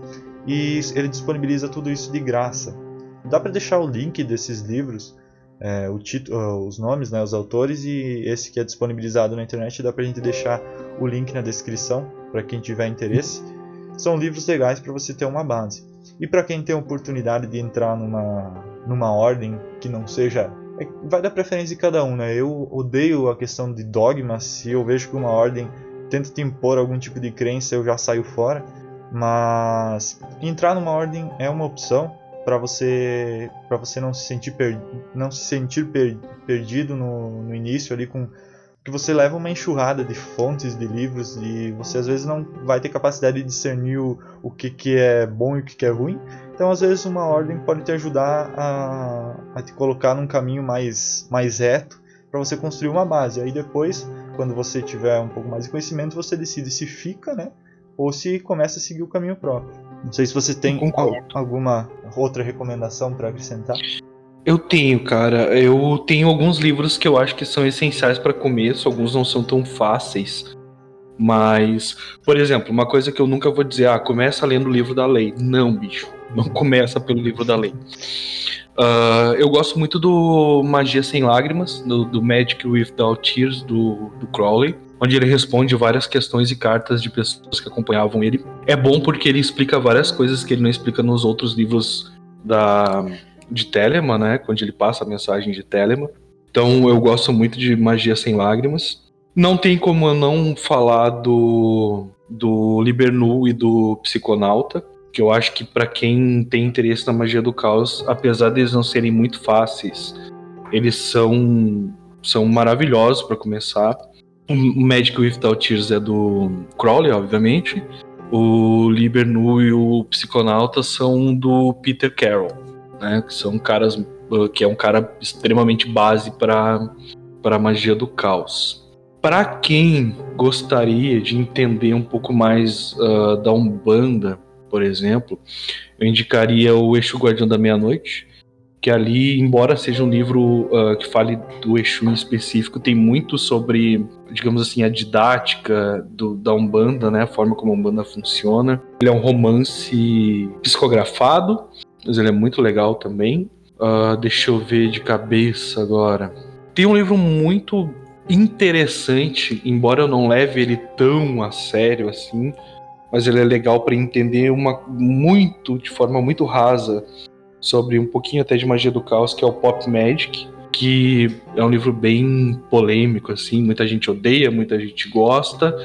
[SPEAKER 4] e ele disponibiliza tudo isso de graça. Dá para deixar o link desses livros é, o título, os nomes, né, os autores e esse que é disponibilizado na internet dá pra gente deixar o link na descrição para quem tiver interesse. São livros legais para você ter uma base. E para quem tem a oportunidade de entrar numa, numa ordem que não seja. É, vai dar preferência de cada um, né? Eu odeio a questão de dogma. Se eu vejo que uma ordem tenta te impor algum tipo de crença, eu já saio fora. Mas entrar numa ordem é uma opção para você para você não se sentir per, não se sentir per, perdido no, no início ali com que você leva uma enxurrada de fontes de livros e você às vezes não vai ter capacidade de discernir o, o que, que é bom e o que, que é ruim. Então às vezes uma ordem pode te ajudar a, a te colocar num caminho mais, mais reto para você construir uma base. Aí depois, quando você tiver um pouco mais de conhecimento, você decide se fica, né? Ou se começa a seguir o caminho próprio. Não sei se você tem alguma outra recomendação para acrescentar.
[SPEAKER 3] Eu tenho, cara. Eu tenho alguns livros que eu acho que são essenciais para começo, alguns não são tão fáceis. Mas, por exemplo, uma coisa que eu nunca vou dizer, ah, começa lendo o livro da lei. Não, bicho. Não começa pelo livro da lei. Uh, eu gosto muito do Magia Sem Lágrimas, do, do Magic Without Tears, do, do Crowley onde ele responde várias questões e cartas de pessoas que acompanhavam ele. É bom porque ele explica várias coisas que ele não explica nos outros livros da de Telema, né? Quando ele passa a mensagem de Telema. Então eu gosto muito de Magia Sem Lágrimas. Não tem como eu não falar do, do Libernu e do Psiconauta. que eu acho que para quem tem interesse na magia do caos, apesar deles não serem muito fáceis, eles são são maravilhosos para começar. O Magic Without Tears é do Crowley, obviamente. O Liber Nu e o Psiconauta são do Peter Carroll, né? Que são caras que é um cara extremamente base para para magia do caos. Para quem gostaria de entender um pouco mais uh, da Umbanda, por exemplo, eu indicaria o Exu Guardião da Meia-Noite, que ali, embora seja um livro uh, que fale do Exu em específico, tem muito sobre, digamos assim, a didática do, da Umbanda, né, a forma como a Umbanda funciona. Ele é um romance psicografado, mas ele é muito legal também. Uh, deixa eu ver de cabeça agora. Tem um livro muito interessante, embora eu não leve ele tão a sério assim, mas ele é legal para entender uma muito de forma muito rasa sobre um pouquinho até de magia do caos, que é o Pop Magic, que é um livro bem polêmico assim, muita gente odeia, muita gente gosta,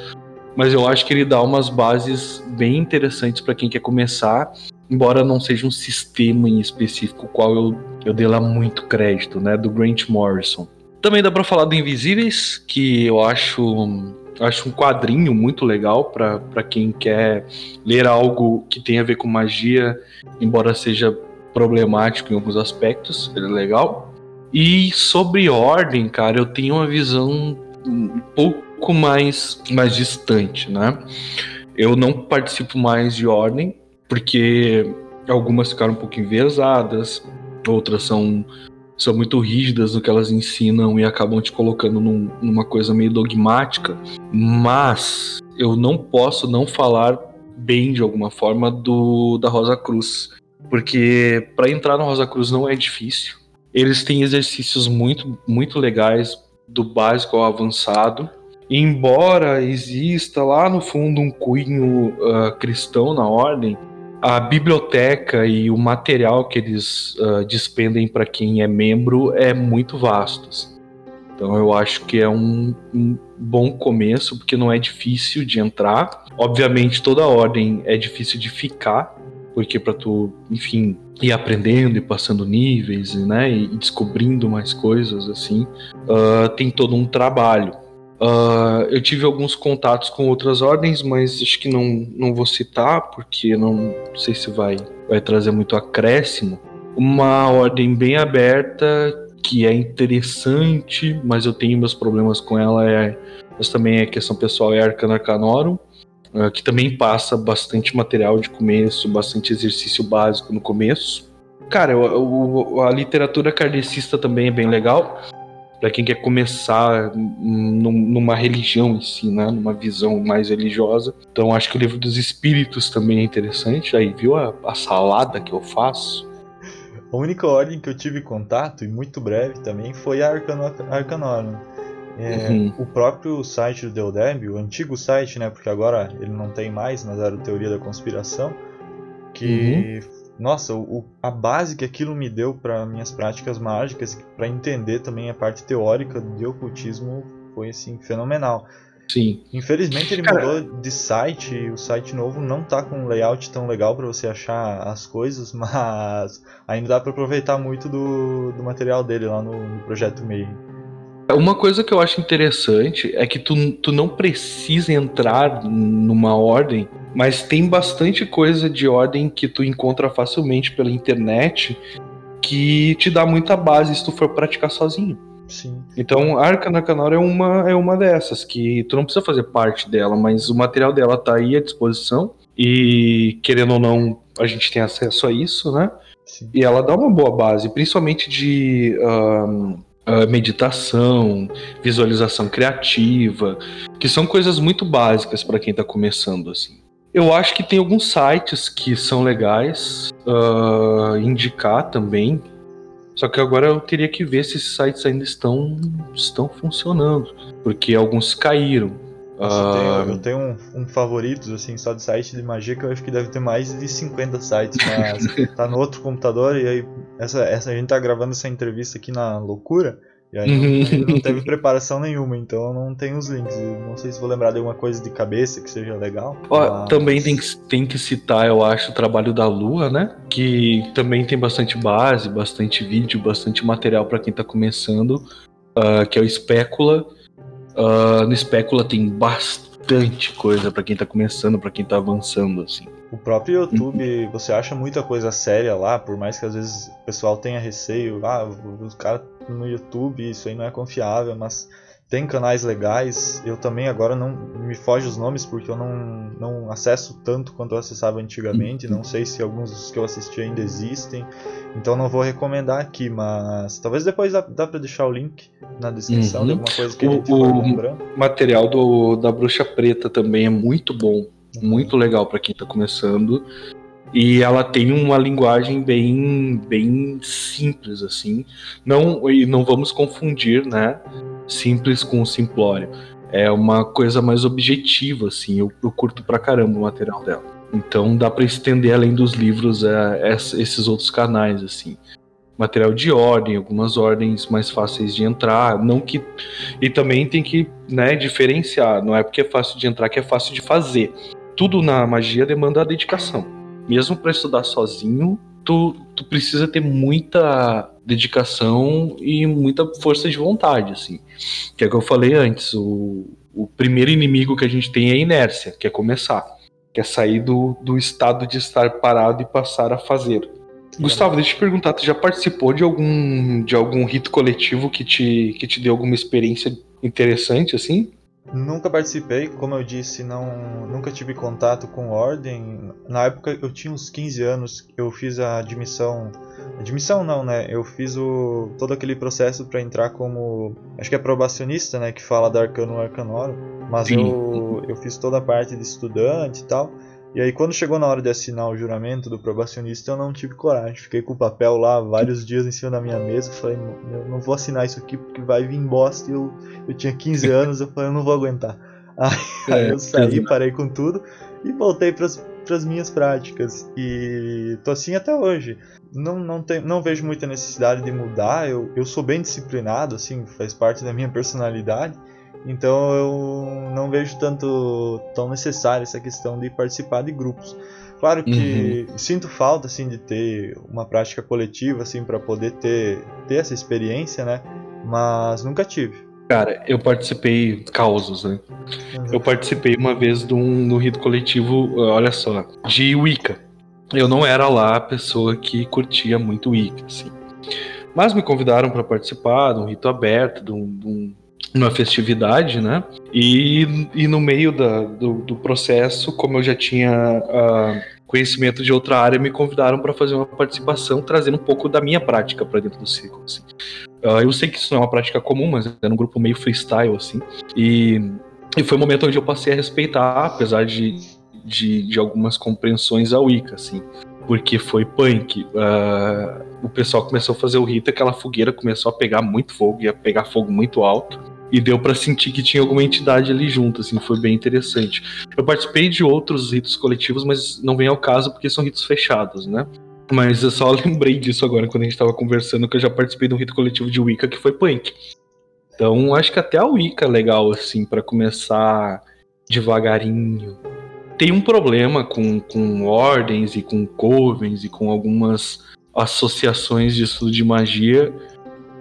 [SPEAKER 3] mas eu acho que ele dá umas bases bem interessantes para quem quer começar, embora não seja um sistema em específico qual eu, eu dei lá muito crédito, né, do Grant Morrison. Também dá para falar do Invisíveis, que eu acho acho um quadrinho muito legal para quem quer ler algo que tenha a ver com magia, embora seja problemático em alguns aspectos, ele é legal. E sobre ordem, cara, eu tenho uma visão um pouco mais, mais distante, né? Eu não participo mais de ordem, porque algumas ficaram um pouco enviesadas, outras são, são muito rígidas no que elas ensinam e acabam te colocando num, numa coisa meio dogmática. Mas eu não posso não falar bem de alguma forma do da Rosa Cruz, porque para entrar no Rosa Cruz não é difícil. Eles têm exercícios muito, muito legais, do básico ao avançado. Embora exista lá no fundo um cunho uh, cristão na ordem, a biblioteca e o material que eles uh, despendem para quem é membro é muito vasto. Assim. Então eu acho que é um, um, bom começo, porque não é difícil de entrar. Obviamente toda ordem é difícil de ficar, porque para tu, enfim, ir aprendendo e passando níveis, né, e descobrindo mais coisas assim, uh, tem todo um trabalho. Uh, eu tive alguns contatos com outras ordens, mas acho que não, não vou citar, porque não sei se vai, vai trazer muito acréscimo. Uma ordem bem aberta, que é interessante, mas eu tenho meus problemas com ela, é, mas também é questão pessoal, é Arcana Arcanorum. Ah, que também passa bastante material de começo, bastante exercício básico no começo. Cara, a literatura kardecista também é bem legal para quem quer começar numa religião em si, né? numa visão mais religiosa. Então acho que o livro dos espíritos também é interessante. Aí viu a, a salada que eu faço?
[SPEAKER 4] A única ordem que eu tive contato, e muito breve também, foi a Arcanorum. É, uhum. O próprio site do Deodeb, o antigo site, né, porque agora ele não tem mais, mas era o Teoria da Conspiração, que, uhum. nossa, o, a base que aquilo me deu para minhas práticas mágicas, para entender também a parte teórica do ocultismo, foi assim fenomenal.
[SPEAKER 3] Sim.
[SPEAKER 4] Infelizmente ele Cara... mudou de site, e o site novo não tá com um layout tão legal para você achar as coisas, mas ainda dá para aproveitar muito do, do material dele lá no, no projeto MEI.
[SPEAKER 3] Uma coisa que eu acho interessante é que tu, tu não precisa entrar numa ordem, mas tem bastante coisa de ordem que tu encontra facilmente pela internet que te dá muita base se tu for praticar sozinho.
[SPEAKER 4] Sim.
[SPEAKER 3] Então, a Arcana Canal é uma, é uma dessas, que tu não precisa fazer parte dela, mas o material dela tá aí à disposição. E, querendo ou não, a gente tem acesso a isso, né? Sim. E ela dá uma boa base, principalmente de um, uh, meditação, visualização criativa, que são coisas muito básicas para quem está começando assim. Eu acho que tem alguns sites que são legais uh, indicar também. Só que agora eu teria que ver se esses sites ainda estão, estão funcionando. Porque alguns caíram.
[SPEAKER 4] Nossa, eu tenho, ah, eu tenho um, um favoritos, assim, só de site de magia que eu acho que deve ter mais de 50 sites, mas tá no outro computador e aí essa, essa, a gente tá gravando essa entrevista aqui na loucura E aí não, não teve preparação nenhuma, então eu não tenho os links. Não sei se vou lembrar de alguma coisa de cabeça que seja legal.
[SPEAKER 3] Ó,
[SPEAKER 4] mas-
[SPEAKER 3] Também tem que, tem que citar, eu acho, o trabalho da Lua, né? Que também tem bastante base, bastante vídeo, bastante material para quem tá começando, ah, que é o Specula. Ah, no Specula tem bastante coisa para quem tá começando, para quem tá avançando, assim.
[SPEAKER 4] O próprio YouTube, você acha muita coisa séria lá, por mais que às vezes o pessoal tenha receio, ah, os caras no YouTube, isso aí não é confiável, mas tem canais legais. Eu também agora não me foge os nomes porque eu não, não acesso tanto quanto eu acessava antigamente, não sei se alguns dos que eu assisti ainda existem, então não vou recomendar aqui, mas talvez depois dá, dá pra deixar o link na descrição
[SPEAKER 3] Uhum.
[SPEAKER 4] de alguma coisa que a
[SPEAKER 3] O-
[SPEAKER 4] gente
[SPEAKER 3] o-
[SPEAKER 4] lembrando.
[SPEAKER 3] O material do, da Bruxa Preta também é muito bom, muito legal para quem tá começando. E ela tem uma linguagem bem, bem simples, assim. Não, e não vamos confundir, né? Simples com simplório. É uma coisa mais objetiva, assim. Eu, eu curto pra caramba o material dela. Então dá pra estender além dos livros a, essa- esses outros canais, assim. Material de ordem, algumas ordens mais fáceis de entrar. Não que. E também tem que né, diferenciar. Não é porque é fácil de entrar que é fácil de fazer. Tudo na magia demanda dedicação mesmo para estudar sozinho, tu, tu precisa ter muita dedicação e muita força de vontade, assim. Que é o que eu falei antes, o, o primeiro inimigo que a gente tem é a inércia, que é começar. Que é sair do, do estado de estar parado e passar a fazer. Gustavo, deixa eu te perguntar, tu já participou de algum, de algum rito coletivo que te, que te deu alguma experiência interessante, assim?
[SPEAKER 4] Nunca participei, como eu disse, não, nunca tive contato com ordem. Na época eu tinha uns 15 anos, eu fiz a admissão. Admissão não, né? Eu fiz o todo aquele processo para entrar como, acho que é probacionista, né, que fala da Arcano Arcanoro, mas
[SPEAKER 3] Sim.
[SPEAKER 4] eu eu fiz toda a parte de estudante e tal. E aí quando chegou na hora de assinar o juramento do probacionista, eu não tive coragem. Fiquei com o papel lá vários dias em cima da minha mesa, falei, "Não, eu não vou assinar isso aqui porque vai vir bosta e eu eu tinha 15 anos, eu falei, eu não vou aguentar. Aí, aí
[SPEAKER 3] É,
[SPEAKER 4] eu saí,
[SPEAKER 3] pesado.
[SPEAKER 4] parei com tudo e voltei para as minhas práticas. E tô assim até hoje. Não, não, tem, não vejo muita necessidade de mudar. Eu, eu sou bem disciplinado, assim, faz parte da minha personalidade. Então eu não vejo tanto tão necessário essa questão de participar de grupos. Claro que sinto falta assim de ter uma prática coletiva assim para poder ter, ter essa experiência, né? Mas nunca tive.
[SPEAKER 3] Cara, eu participei, causos, né? Eu participei uma vez de um, de um rito coletivo, olha só, de Wicca. Eu não era lá a pessoa que curtia muito Wicca, assim. Mas me convidaram para participar de um rito aberto, de, um, de um- uma festividade, né? E, e no meio da- do, do processo, como eu já tinha ah, conhecimento de outra área, me convidaram para fazer uma participação, trazendo um pouco da minha prática para dentro do ciclo. assim. Ah, eu sei que isso não é uma prática comum, mas era um grupo meio freestyle, assim. E, e foi um momento onde eu passei a respeitar, apesar de, de, de algumas compreensões a Wicca, assim. Porque foi punk. Ah, o pessoal começou a fazer o rito, aquela fogueira começou a pegar muito fogo, ia pegar fogo muito alto. E deu pra sentir que tinha alguma entidade ali junto, assim, foi bem interessante. Eu participei de outros ritos coletivos, mas não vem ao caso porque são ritos fechados, né? Mas eu só lembrei disso agora quando a gente tava conversando, que eu já participei de um rito coletivo de Wicca que foi punk. Então acho que até a Wicca é legal, assim, pra começar devagarinho. Tem um problema com, com ordens e com covens e com algumas associações de estudo de magia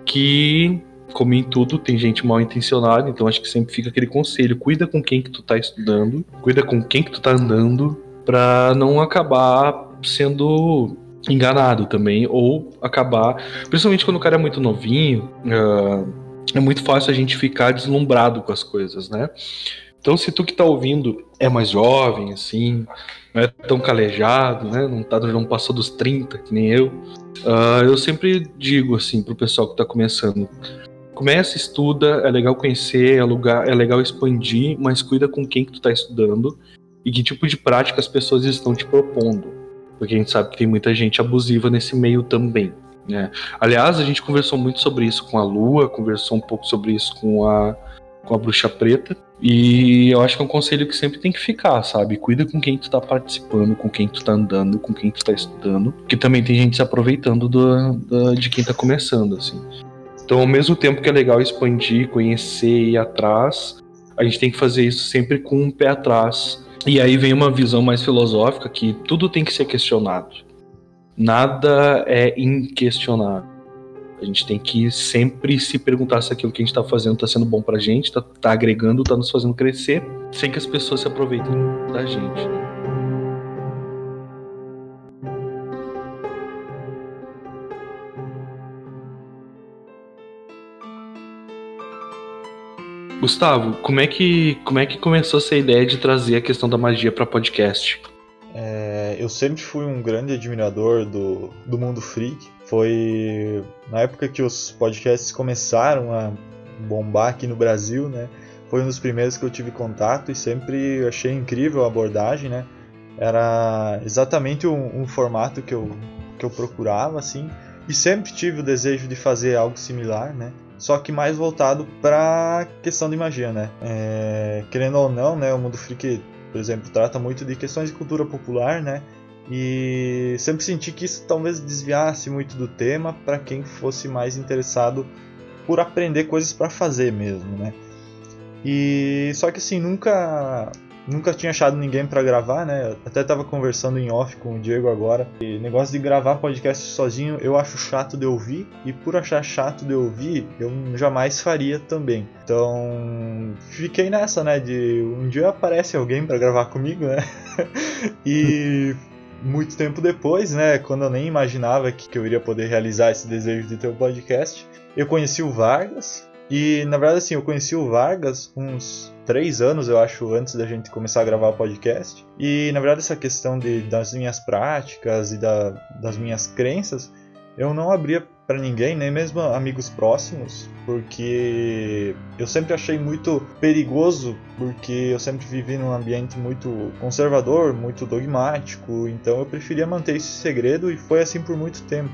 [SPEAKER 3] que, como em tudo, tem gente mal intencionada, então acho que sempre fica aquele conselho, cuida com quem que tu tá estudando, cuida com quem que tu tá andando, pra não acabar sendo enganado também, ou acabar, principalmente quando o cara é muito novinho, ah, é muito fácil a gente ficar deslumbrado com as coisas, né? Então, se tu que tá ouvindo é mais jovem, assim, não é tão calejado, né? Não, tá, não passou dos 30, que nem eu. ah, eu sempre digo, assim, pro pessoal que tá começando. Começa, estuda, é legal conhecer, é, lugar, é legal expandir, mas cuida com quem que tu tá estudando e que tipo de prática as pessoas estão te propondo. Porque a gente sabe que tem muita gente abusiva nesse meio também. Né? Aliás, a gente conversou muito sobre isso com a Lua, conversou um pouco sobre isso com a, com a Bruxa Preta. E eu acho que é um conselho que sempre tem que ficar, sabe? Cuida com quem tu tá participando, com quem tu tá andando, com quem tu tá estudando. Que também tem gente se aproveitando do, do- de quem tá começando, assim. Então, ao mesmo tempo que é legal expandir, conhecer e ir atrás, a gente tem que fazer isso sempre com um pé atrás. E aí vem uma visão mais filosófica que tudo tem que ser questionado. Nada é inquestionável. A gente tem que sempre se perguntar se aquilo que a gente está fazendo está sendo bom para a gente, está tá agregando, está nos fazendo crescer, sem que as pessoas se aproveitem da gente. Né? Gustavo, como é que como é que começou essa ideia de trazer a questão da magia para podcast?
[SPEAKER 4] É, eu sempre fui um grande admirador do, do mundo freak. Foi na época que os podcasts começaram a bombar aqui no Brasil, né? Foi um dos primeiros que eu tive contato e sempre achei incrível a abordagem, né? Era exatamente um, um formato que eu, que eu procurava, assim. E sempre tive o desejo de fazer algo similar, né? só que mais voltado para questão de magia, né? É, querendo ou não, né, o mundo freak, por exemplo, trata muito de questões de cultura popular, né? E sempre senti que isso talvez desviasse muito do tema para quem fosse mais interessado por aprender coisas para fazer mesmo, né? E só que assim nunca nunca tinha achado ninguém para gravar, né? Até tava conversando em off com o Diego agora. E negócio de gravar podcast sozinho eu acho chato de ouvir e por achar chato de ouvir eu jamais faria também. Então fiquei nessa, né? De um dia aparece alguém para gravar comigo, né? e muito tempo depois, né? Quando eu nem imaginava que, que eu iria poder realizar esse desejo de ter um podcast, eu conheci o Vargas. E na verdade, assim, eu conheci o Vargas uns três anos, eu acho, antes da gente começar a gravar o podcast. E na verdade, essa questão de, das minhas práticas e da, das minhas crenças, eu não abria para ninguém, nem mesmo amigos próximos, porque eu sempre achei muito perigoso, porque eu sempre vivi num ambiente muito conservador, muito dogmático, então eu preferia manter esse segredo e foi assim por muito tempo.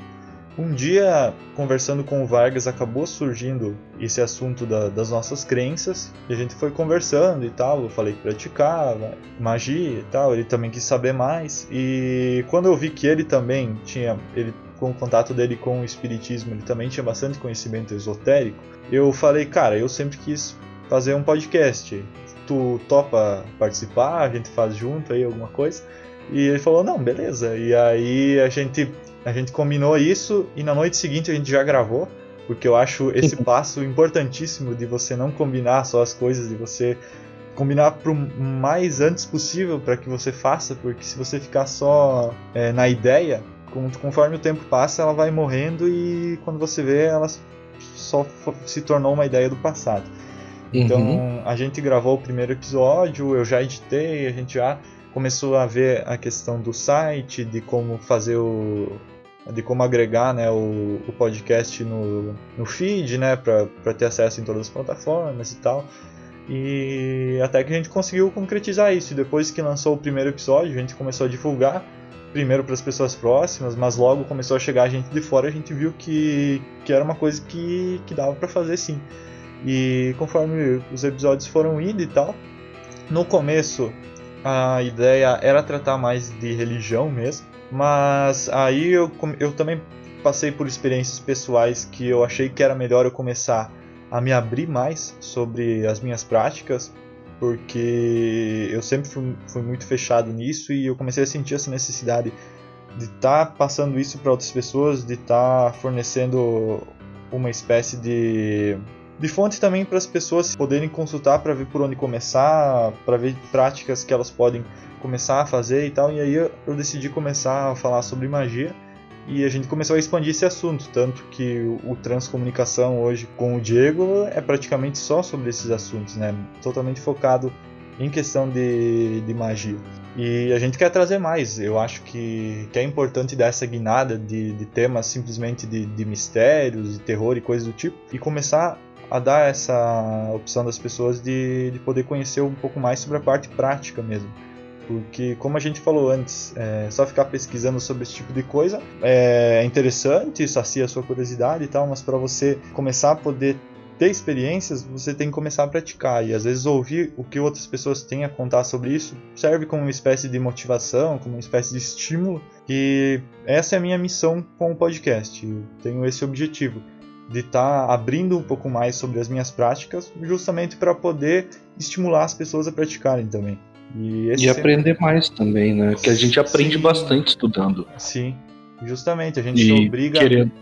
[SPEAKER 4] Um dia, conversando com o Vargas, acabou surgindo esse assunto da, das nossas crenças e a gente foi conversando e tal. Eu falei que praticava magia e tal, ele também quis saber mais. E quando eu vi que ele também tinha, ele com o contato dele com o espiritismo, ele também tinha bastante conhecimento esotérico. Eu falei, cara, eu sempre quis fazer um podcast. Tu topa participar? A gente faz junto aí alguma coisa? E ele falou, não, beleza. E aí a gente a gente combinou isso e na noite seguinte a gente já gravou, porque eu acho esse passo importantíssimo de você não combinar só as coisas, de você combinar pro mais antes possível para que você faça, porque se você ficar só é, na ideia, conforme o tempo passa, ela vai morrendo e quando você vê, ela só se tornou uma ideia do passado. Então uhum. a gente gravou o primeiro episódio, eu já editei, a gente já começou a ver a questão do site, de como fazer o, de como agregar né, o, o podcast no, no feed, né, para ter acesso em todas as plataformas e tal. E até que a gente conseguiu concretizar isso. Depois que lançou o primeiro episódio, a gente começou a divulgar, primeiro para as pessoas próximas, mas logo começou a chegar a gente de fora, a gente viu que, que era uma coisa que, que dava para fazer sim. E conforme os episódios foram indo e tal, no começo a ideia era tratar mais de religião mesmo, mas aí eu, eu também passei por experiências pessoais que eu achei que era melhor eu começar a me abrir mais sobre as minhas práticas, porque eu sempre fui, fui muito fechado nisso e eu comecei a sentir essa necessidade de estar tá passando isso para outras pessoas, de estar tá fornecendo uma espécie de de fonte também para as pessoas poderem consultar para ver por onde começar, para ver práticas que elas podem começar a fazer e tal. E aí eu, decidi começar a falar sobre magia e a gente começou a expandir esse assunto, tanto que o, o Transcomunicação hoje com o Diego é praticamente só sobre esses assuntos, né? Totalmente focado em questão de, de magia. E a gente quer trazer mais. Eu acho que, que é importante dar essa guinada de, de temas simplesmente de, de mistérios, de terror e coisas do tipo, e começar a dar essa opção das pessoas de, de poder conhecer um pouco mais sobre a parte prática mesmo. Porque, como a gente falou antes, é, só ficar pesquisando sobre esse tipo de coisa é interessante, sacia a sua curiosidade e tal, mas para você começar a poder ter experiências, você tem que começar a praticar. E às vezes ouvir o que outras pessoas têm a contar sobre isso serve como uma espécie de motivação, como uma espécie de estímulo. E essa é a minha missão com o podcast. Eu tenho esse objetivo de estar tá abrindo um pouco mais sobre as minhas práticas, justamente para poder estimular as pessoas a praticarem também.
[SPEAKER 3] E, e aprender mais também, né? Que a gente aprende Sim. bastante estudando.
[SPEAKER 4] Sim, justamente. A gente e se obriga querendo...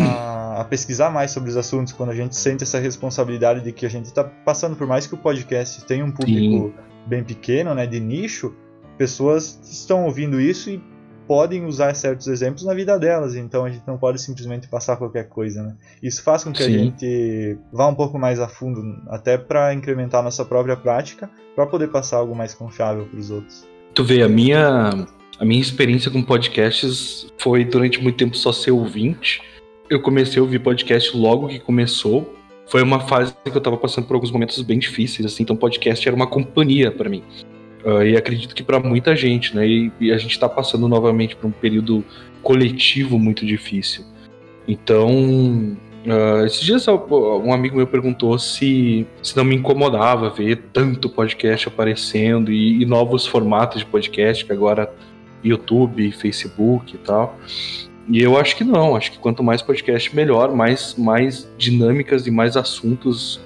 [SPEAKER 4] a, a, pesquisar mais sobre os assuntos quando a gente sente essa responsabilidade de que a gente está passando, por mais que o podcast tenha um público Sim. bem pequeno, né, de nicho, pessoas estão ouvindo isso e podem usar certos exemplos na vida delas, então a gente não pode simplesmente passar qualquer coisa, né? Isso faz com que Sim. a gente vá um pouco mais a fundo, até para incrementar nossa própria prática, para poder passar algo mais confiável para os outros.
[SPEAKER 3] Tu vê, a minha a minha experiência com podcasts foi durante muito tempo só ser ouvinte. Eu comecei a ouvir podcast logo que começou. Foi uma fase que eu estava passando por alguns momentos bem difíceis, assim, então podcast era uma companhia para mim. Uh, e acredito que para muita gente, né? E, e a gente está passando novamente por um período coletivo muito difícil. Então, uh, esses dias um amigo meu perguntou se, se não me incomodava ver tanto podcast aparecendo e, e novos formatos de podcast, que agora YouTube, Facebook e tal. E eu acho que não, acho que quanto mais podcast, melhor, mais, mais dinâmicas e mais assuntos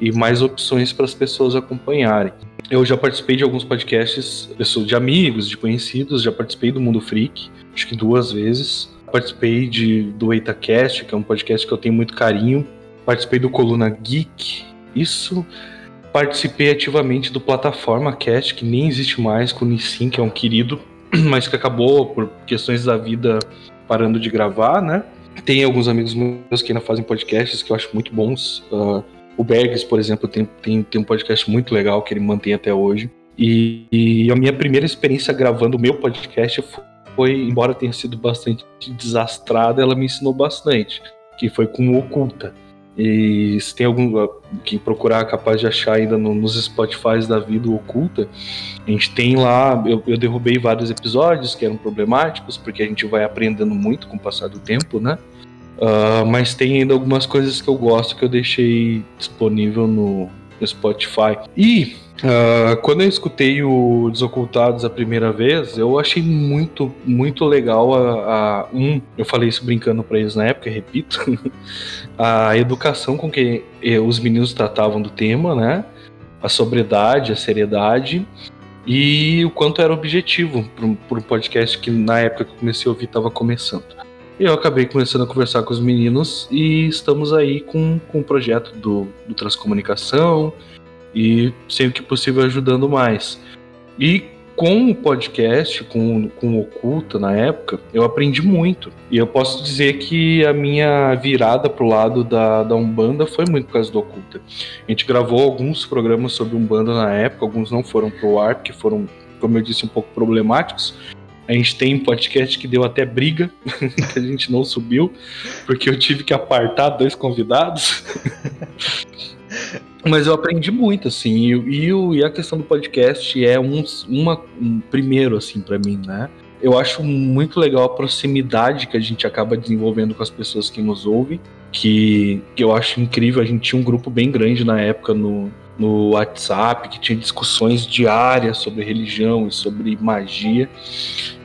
[SPEAKER 3] e mais opções para as pessoas acompanharem. Eu já participei de alguns podcasts, sou de amigos, de conhecidos, já participei do Mundo Freak, acho que duas vezes. Participei de, do EitaCast, que é um podcast que eu tenho muito carinho. Participei do Coluna Geek, isso. Participei ativamente do Plataforma Cast, que nem existe mais, com o Nissin, que é um querido, mas que acabou por questões da vida parando de gravar, né? Tem alguns amigos meus que ainda fazem podcasts que eu acho muito bons. Uh, o Bergs, por exemplo, tem, tem, tem um podcast muito legal que ele mantém até hoje. E, e a minha primeira experiência gravando o meu podcast foi, embora tenha sido bastante desastrada, ela me ensinou bastante, que foi com Oculta. E se tem algum que procurar capaz de achar ainda no, nos Spotify da vida Oculta, a gente tem lá, eu, eu derrubei vários episódios que eram problemáticos, porque a gente vai aprendendo muito com o passar do tempo, né? Uh, mas tem ainda algumas coisas que eu gosto que eu deixei disponível no, Spotify. E uh, quando eu escutei o Desocultados a primeira vez, eu achei muito, muito legal a, a um. Eu falei isso brincando para eles na época, repito, a educação com que os meninos tratavam do tema, né? A sobriedade, a seriedade e o quanto era objetivo para um podcast que na época que eu comecei a ouvir estava começando. E eu acabei começando a conversar com os meninos e estamos aí com, com o projeto do, do Transcomunicação e sempre que possível ajudando mais. E com o podcast, com, com o Oculta na época, eu aprendi muito. E eu posso dizer que a minha virada pro lado da, da Umbanda foi muito por causa do Oculta. A gente gravou alguns programas sobre Umbanda na época, alguns não foram pro ar, porque foram, como eu disse, um pouco problemáticos. A gente tem podcast que deu até briga, que a gente não subiu, porque eu tive que apartar dois convidados. Mas eu aprendi muito, assim, e, e, e, a questão do podcast é um, uma, um primeiro, assim, para mim, né? Eu acho muito legal a proximidade que a gente acaba desenvolvendo com as pessoas que nos ouvem, que, que eu acho incrível. A gente tinha um grupo bem grande na época no, no WhatsApp, que tinha discussões diárias sobre religião e sobre magia,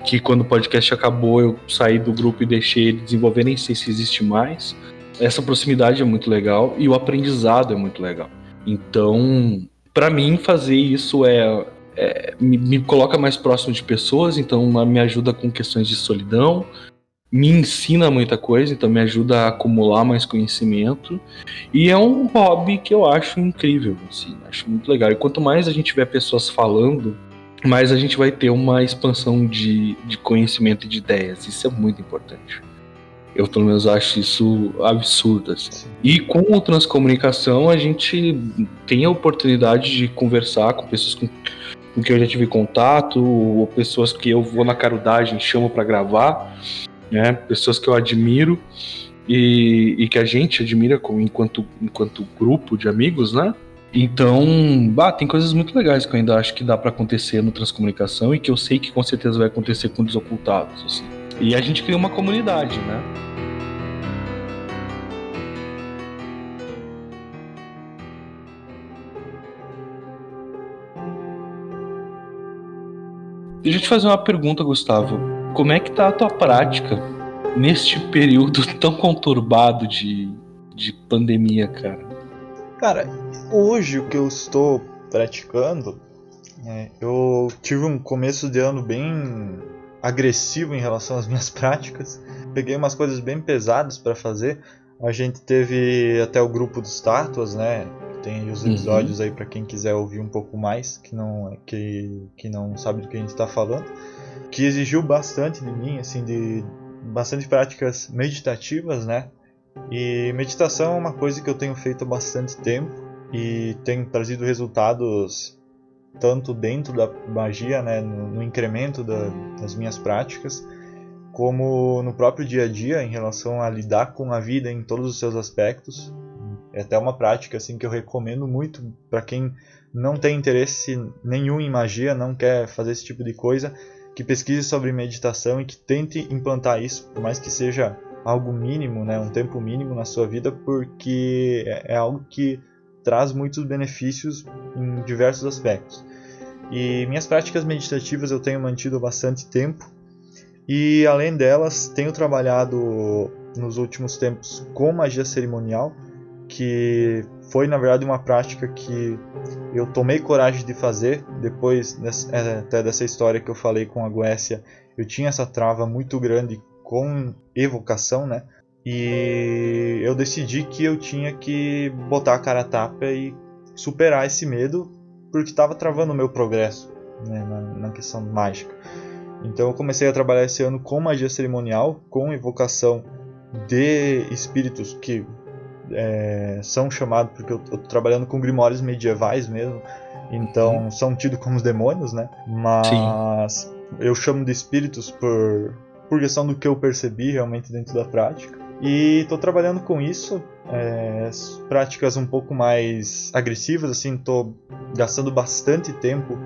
[SPEAKER 3] que quando o podcast acabou eu saí do grupo e deixei ele desenvolver, nem sei se existe mais. Essa proximidade é muito legal e o aprendizado é muito legal. Então, para mim, fazer isso é, é me, me, coloca mais próximo de pessoas, então me ajuda com questões de solidão, me ensina muita coisa, então me ajuda a acumular mais conhecimento. E é um hobby que eu acho incrível, assim, acho muito legal. E quanto mais a gente tiver pessoas falando, mais a gente vai ter uma expansão de, de conhecimento e de ideias. Isso é muito importante. Eu, pelo menos, acho isso absurdo. Assim. E com o Transcomunicação, a gente tem a oportunidade de conversar com pessoas com, com quem eu já tive contato, ou pessoas que eu vou na carudagem, chamo para gravar né? Pessoas que eu admiro e, e que a gente admira enquanto, enquanto grupo de amigos, né? Então, bah, tem coisas muito legais que eu ainda acho que dá para acontecer no Transcomunicação e que eu sei que com certeza vai acontecer com Desocultados, assim. E a gente cria uma comunidade, né? Deixa eu te fazer uma pergunta, Gustavo como é que tá a tua prática neste período tão conturbado de, de pandemia, cara?
[SPEAKER 4] Cara, hoje o que eu estou praticando, é, eu tive um começo de ano bem agressivo em relação às minhas práticas. Peguei umas coisas bem pesadas para fazer. A gente teve até o grupo dos Tátuas, né? Tem os uhum. episódios uhum. aí para quem quiser ouvir um pouco mais, que não que, que não sabe do que a gente está falando, que exigiu bastante de mim, assim, de bastante práticas meditativas, né? E meditação é uma coisa que eu tenho feito há bastante tempo e tem trazido resultados tanto dentro da magia, né, no, no incremento da, das minhas práticas, como no próprio dia a dia em relação a lidar com a vida em todos os seus aspectos. É até uma prática assim que eu recomendo muito para quem não tem interesse nenhum em magia, não quer fazer esse tipo de coisa, que pesquise sobre meditação e que tente implantar isso, por mais que seja algo mínimo, né, um tempo mínimo na sua vida, porque é, é algo que traz muitos benefícios em diversos aspectos. E minhas práticas meditativas eu tenho mantido bastante tempo e além delas tenho trabalhado nos últimos tempos com magia cerimonial, que foi na verdade uma prática que eu tomei coragem de fazer depois é, até dessa história que eu falei com a Goécia. Eu tinha essa trava muito grande com evocação, né? E eu decidi que eu tinha que botar a cara a tapa e superar esse medo, porque estava travando o meu progresso né, na, na, questão mágica. Então eu comecei a trabalhar esse ano com magia cerimonial, com evocação de espíritos que é, são chamados, porque eu estou trabalhando com grimórios medievais mesmo, então uhum. são tidos como os demônios, né? Mas Sim. eu chamo de espíritos por, por questão do que eu percebi realmente dentro da prática. E estou trabalhando com isso, é, práticas um pouco mais agressivas, assim, estou gastando bastante tempo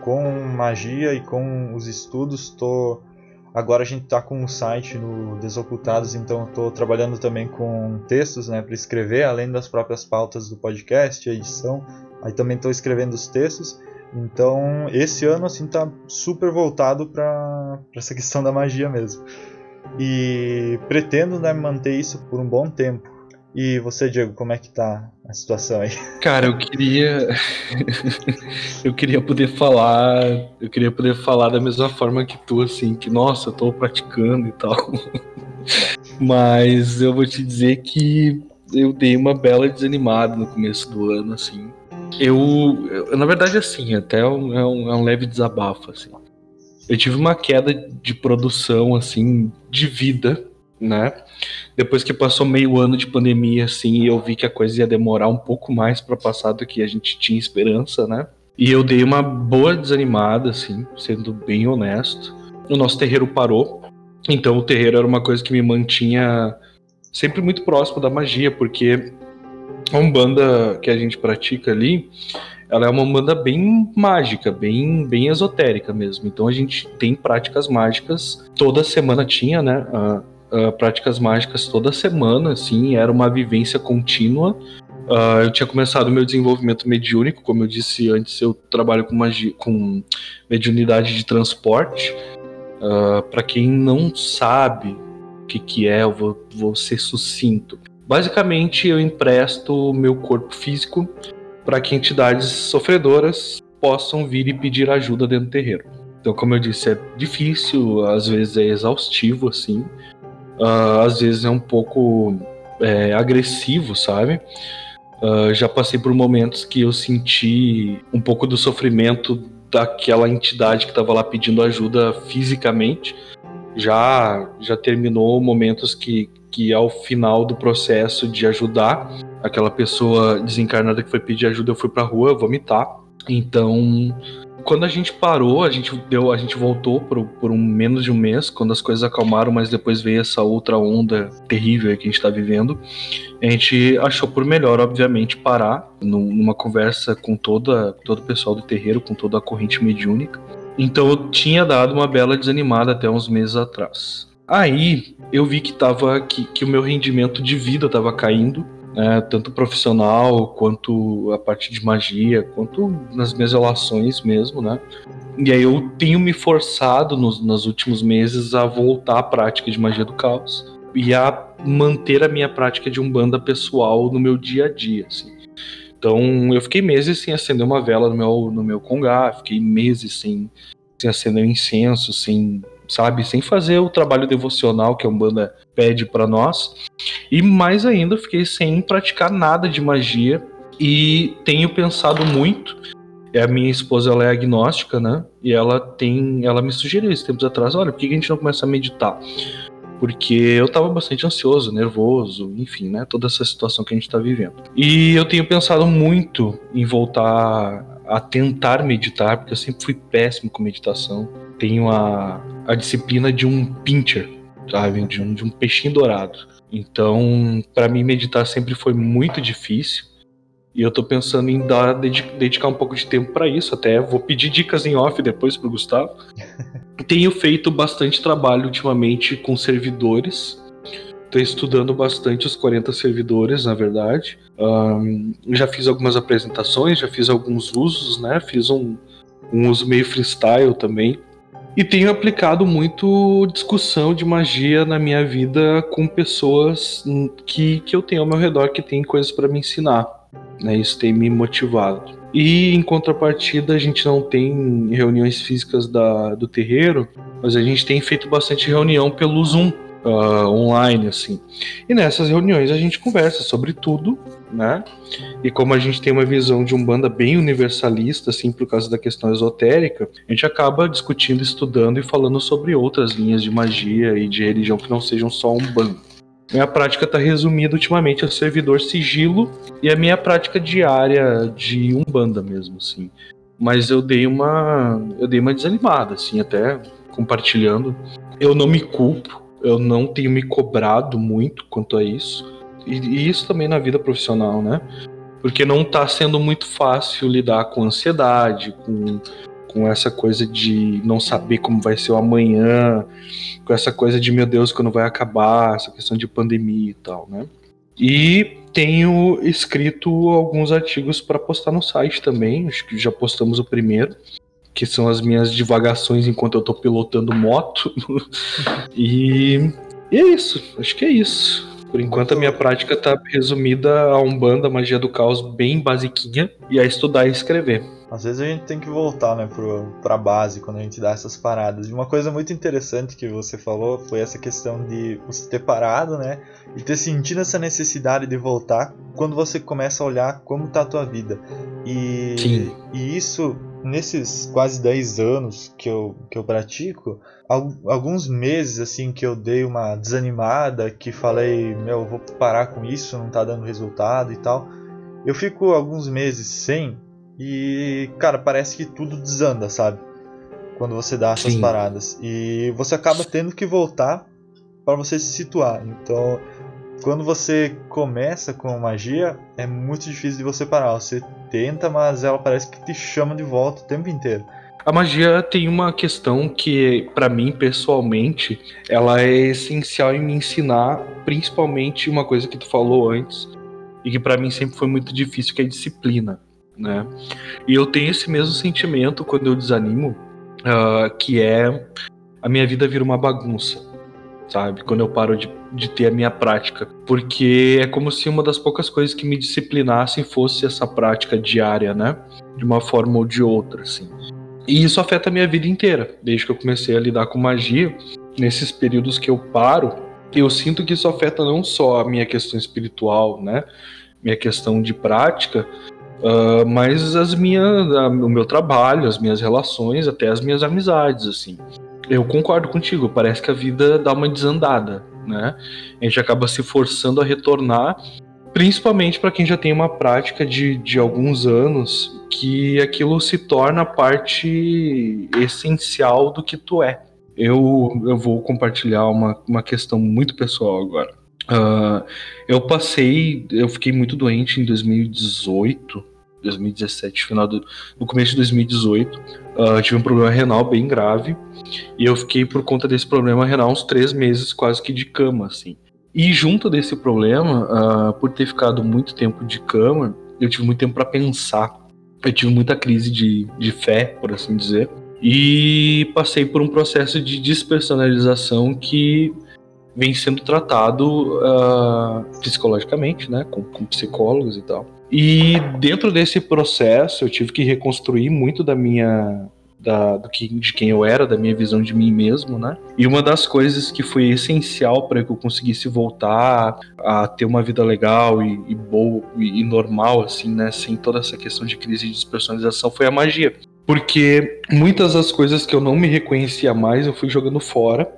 [SPEAKER 4] com magia e com os estudos. Tô agora a gente está com um site no Desocultados, então estou trabalhando também com textos, né, para escrever, além das próprias pautas do podcast, edição. Aí também estou escrevendo os textos. Então esse ano assim tá super voltado para essa questão da magia mesmo e pretendo né, manter isso por um bom tempo. E você, Diego, como é que tá a situação aí?
[SPEAKER 3] Cara, eu queria eu queria poder falar, eu queria poder falar da mesma forma que tu assim, que nossa, eu tô praticando e tal. Mas eu vou te dizer que eu dei uma bela desanimada no começo do ano assim. Eu, eu na verdade assim, até é um, é um, é leve desabafo assim eu tive uma queda de produção, assim, de vida, né? Depois que passou meio ano de pandemia, assim, eu vi que a coisa ia demorar um pouco mais para passar do que a gente tinha esperança, né? E eu dei uma boa desanimada, assim, sendo bem honesto. O nosso terreiro parou, então o terreiro era uma coisa que me mantinha sempre muito próximo da magia, porque a Umbanda que a gente pratica ali, ela é uma banda bem mágica, bem, bem esotérica mesmo. Então a gente tem práticas mágicas, toda semana tinha, né? Uh, uh, práticas mágicas toda semana, assim, era uma vivência contínua. Uh, eu tinha começado meu desenvolvimento mediúnico, como eu disse antes, eu trabalho com, magia, com mediunidade de transporte. Uh, Para quem não sabe o que, que é, eu vou, vou ser sucinto. Basicamente, eu empresto meu corpo físico para que entidades sofredoras possam vir e pedir ajuda dentro do terreiro. Então, como eu disse, é difícil, às vezes é exaustivo, assim, uh, às vezes é um pouco é, agressivo, sabe? Uh, já passei por momentos que eu senti um pouco do sofrimento daquela entidade que estava lá pedindo ajuda fisicamente. Já, já terminou momentos que, que ao final do processo de ajudar, aquela pessoa desencarnada que foi pedir ajuda, eu fui pra rua vomitar. Então, quando a gente parou, a gente deu, a gente voltou por, por um menos de um mês, quando as coisas acalmaram, mas depois veio essa outra onda terrível que a gente tá vivendo. A gente achou por melhor, obviamente, parar numa conversa com toda todo o pessoal do terreiro, com toda a corrente mediúnica. Então eu tinha dado uma bela desanimada até uns meses atrás. Aí eu vi que tava que, que o meu rendimento de vida estava caindo né, tanto profissional quanto a parte de magia, quanto nas minhas relações mesmo, né? E aí eu tenho me forçado nos, nos últimos meses a voltar à prática de magia do caos. e a manter a minha prática de umbanda pessoal no meu dia a dia, assim. Então, eu fiquei meses sem acender uma vela no meu, no meu congá, fiquei meses sem, sem acender um incenso, sem, sabe, sem fazer o trabalho devocional que a Umbanda pede para nós. E mais ainda, fiquei sem praticar nada de magia e tenho pensado muito. É a minha esposa, ela é agnóstica, né? E ela tem, ela me sugeriu esses tempos atrás, olha, por que a gente não começa a meditar? porque eu estava bastante ansioso, nervoso, enfim, né? Toda essa situação que a gente está vivendo. E eu tenho pensado muito em voltar a tentar meditar, porque eu sempre fui péssimo com meditação. Tenho a, a disciplina de um pincher, sabe? De um, de um peixinho dourado. Então, para mim, meditar sempre foi muito difícil. E eu tô pensando em dar, dedicar um pouco de tempo para isso. Até vou pedir dicas em off depois pro Gustavo. Tenho feito bastante trabalho ultimamente com servidores. Estou estudando bastante os 40 servidores, na verdade. Um, já fiz algumas apresentações, já fiz alguns usos, né? Fiz um, um uso meio freestyle também. E tenho aplicado muito discussão de magia na minha vida com pessoas que, que eu tenho ao meu redor que têm coisas para me ensinar. Né? Isso tem me motivado. E em contrapartida, a gente não tem reuniões físicas da, do terreiro, mas a gente tem feito bastante reunião pelo Zoom. Uh, online, assim. E nessas reuniões a gente conversa sobre tudo, né? E como a gente tem uma visão de um banda bem universalista, assim, por causa da questão esotérica, a gente acaba discutindo, estudando e falando sobre outras linhas de magia e de religião que não sejam só um bando. Minha prática está resumida ultimamente ao servidor sigilo e a minha prática diária de umbanda mesmo, assim. Mas eu dei uma, eu dei uma desanimada, assim, até compartilhando. Eu não me culpo, eu não tenho me cobrado muito quanto a isso. E, e isso também na vida profissional, né? Porque não está sendo muito fácil lidar com ansiedade, com com essa coisa de não saber como vai ser o amanhã, com essa coisa de meu Deus, quando vai acabar, essa questão de pandemia e tal, né? E tenho escrito alguns artigos para postar no site também, acho que já postamos o primeiro, que são as minhas divagações enquanto eu tô pilotando moto. e, e, é isso, acho que é isso. Por enquanto a minha prática tá resumida a Umbanda, Magia do Caos, bem basiquinha, e a estudar e escrever.
[SPEAKER 4] Às vezes a gente tem que voltar, né, pro, pra base quando a gente dá essas paradas. E uma coisa muito interessante que você falou foi essa questão de você ter parado, né, e ter sentido essa necessidade de voltar quando você começa a olhar como tá a tua vida. E, Sim. e isso, nesses quase 10 anos que eu, que eu pratico, alguns meses assim que eu dei uma desanimada, que falei, meu, vou parar com isso, não tá dando resultado e tal. Eu fico alguns meses sem e, cara, parece que tudo desanda, sabe? Quando você dá essas Sim. paradas. E você acaba tendo que voltar para você se situar. Então, quando você começa com magia, é muito difícil de você parar. Você tenta, mas ela parece que te chama de volta o tempo inteiro.
[SPEAKER 3] A magia tem uma questão que, para mim, pessoalmente, ela é essencial em me ensinar, principalmente uma coisa que tu falou antes, e que para mim sempre foi muito difícil, que é a disciplina né? E eu tenho esse mesmo sentimento quando eu desanimo, uh, que é a minha vida vira uma bagunça, sabe? Quando eu paro de, de ter a minha prática, porque é como se uma das poucas coisas que me disciplinassem fosse essa prática diária, né? De uma forma ou de outra, assim. E isso afeta a minha vida inteira, desde que eu comecei a lidar com magia. Nesses períodos que eu paro, eu sinto que isso afeta não só a minha questão espiritual, né? Minha questão de prática, Uh, mas as minhas, o meu trabalho, as minhas relações, até as minhas amizades, assim. Eu concordo contigo, parece que a vida dá uma desandada, né? A gente acaba se forçando a retornar, principalmente para quem já tem uma prática de, de alguns anos, que aquilo se torna parte essencial do que tu é. Eu, eu vou compartilhar uma, uma questão muito pessoal agora. Uh, eu passei, eu fiquei muito doente em 2018, 2017, final do, no começo de 2018. Uh, tive um problema renal bem grave e eu fiquei por conta desse problema renal uns três meses quase que de cama, assim. E junto desse problema, uh, por ter ficado muito tempo de cama, eu tive muito tempo para pensar. Eu tive muita crise de, de fé, por assim dizer. E passei por um processo de despersonalização que vem sendo tratado uh, psicologicamente, né, com, com psicólogos e tal. E dentro desse processo eu tive que reconstruir muito da minha da, do que, de quem eu era, da minha visão de mim mesmo, né? E uma das coisas que foi essencial para que eu conseguisse voltar a ter uma vida legal e, e boa e, e, normal, assim, né? Sem toda essa questão de crise de despersonalização foi a magia. Porque muitas das coisas que eu não me reconhecia mais, eu fui jogando fora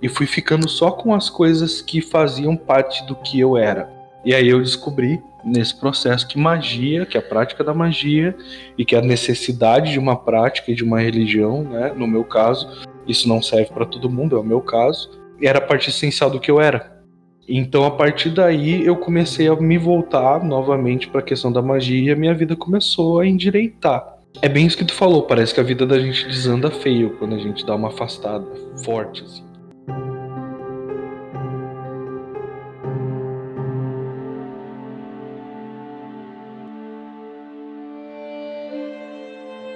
[SPEAKER 3] e fui ficando só com as coisas que faziam parte do que eu era. E aí eu descobri nesse processo que magia, que a prática da magia e que a necessidade de uma prática e de uma religião, né, no meu caso, isso não serve para todo mundo, é o meu caso, era a parte essencial do que eu era. Então a partir daí eu comecei a me voltar novamente para a questão da magia e a minha vida começou a endireitar. É bem isso que tu falou, parece que a vida da gente desanda feio quando a gente dá uma afastada forte assim.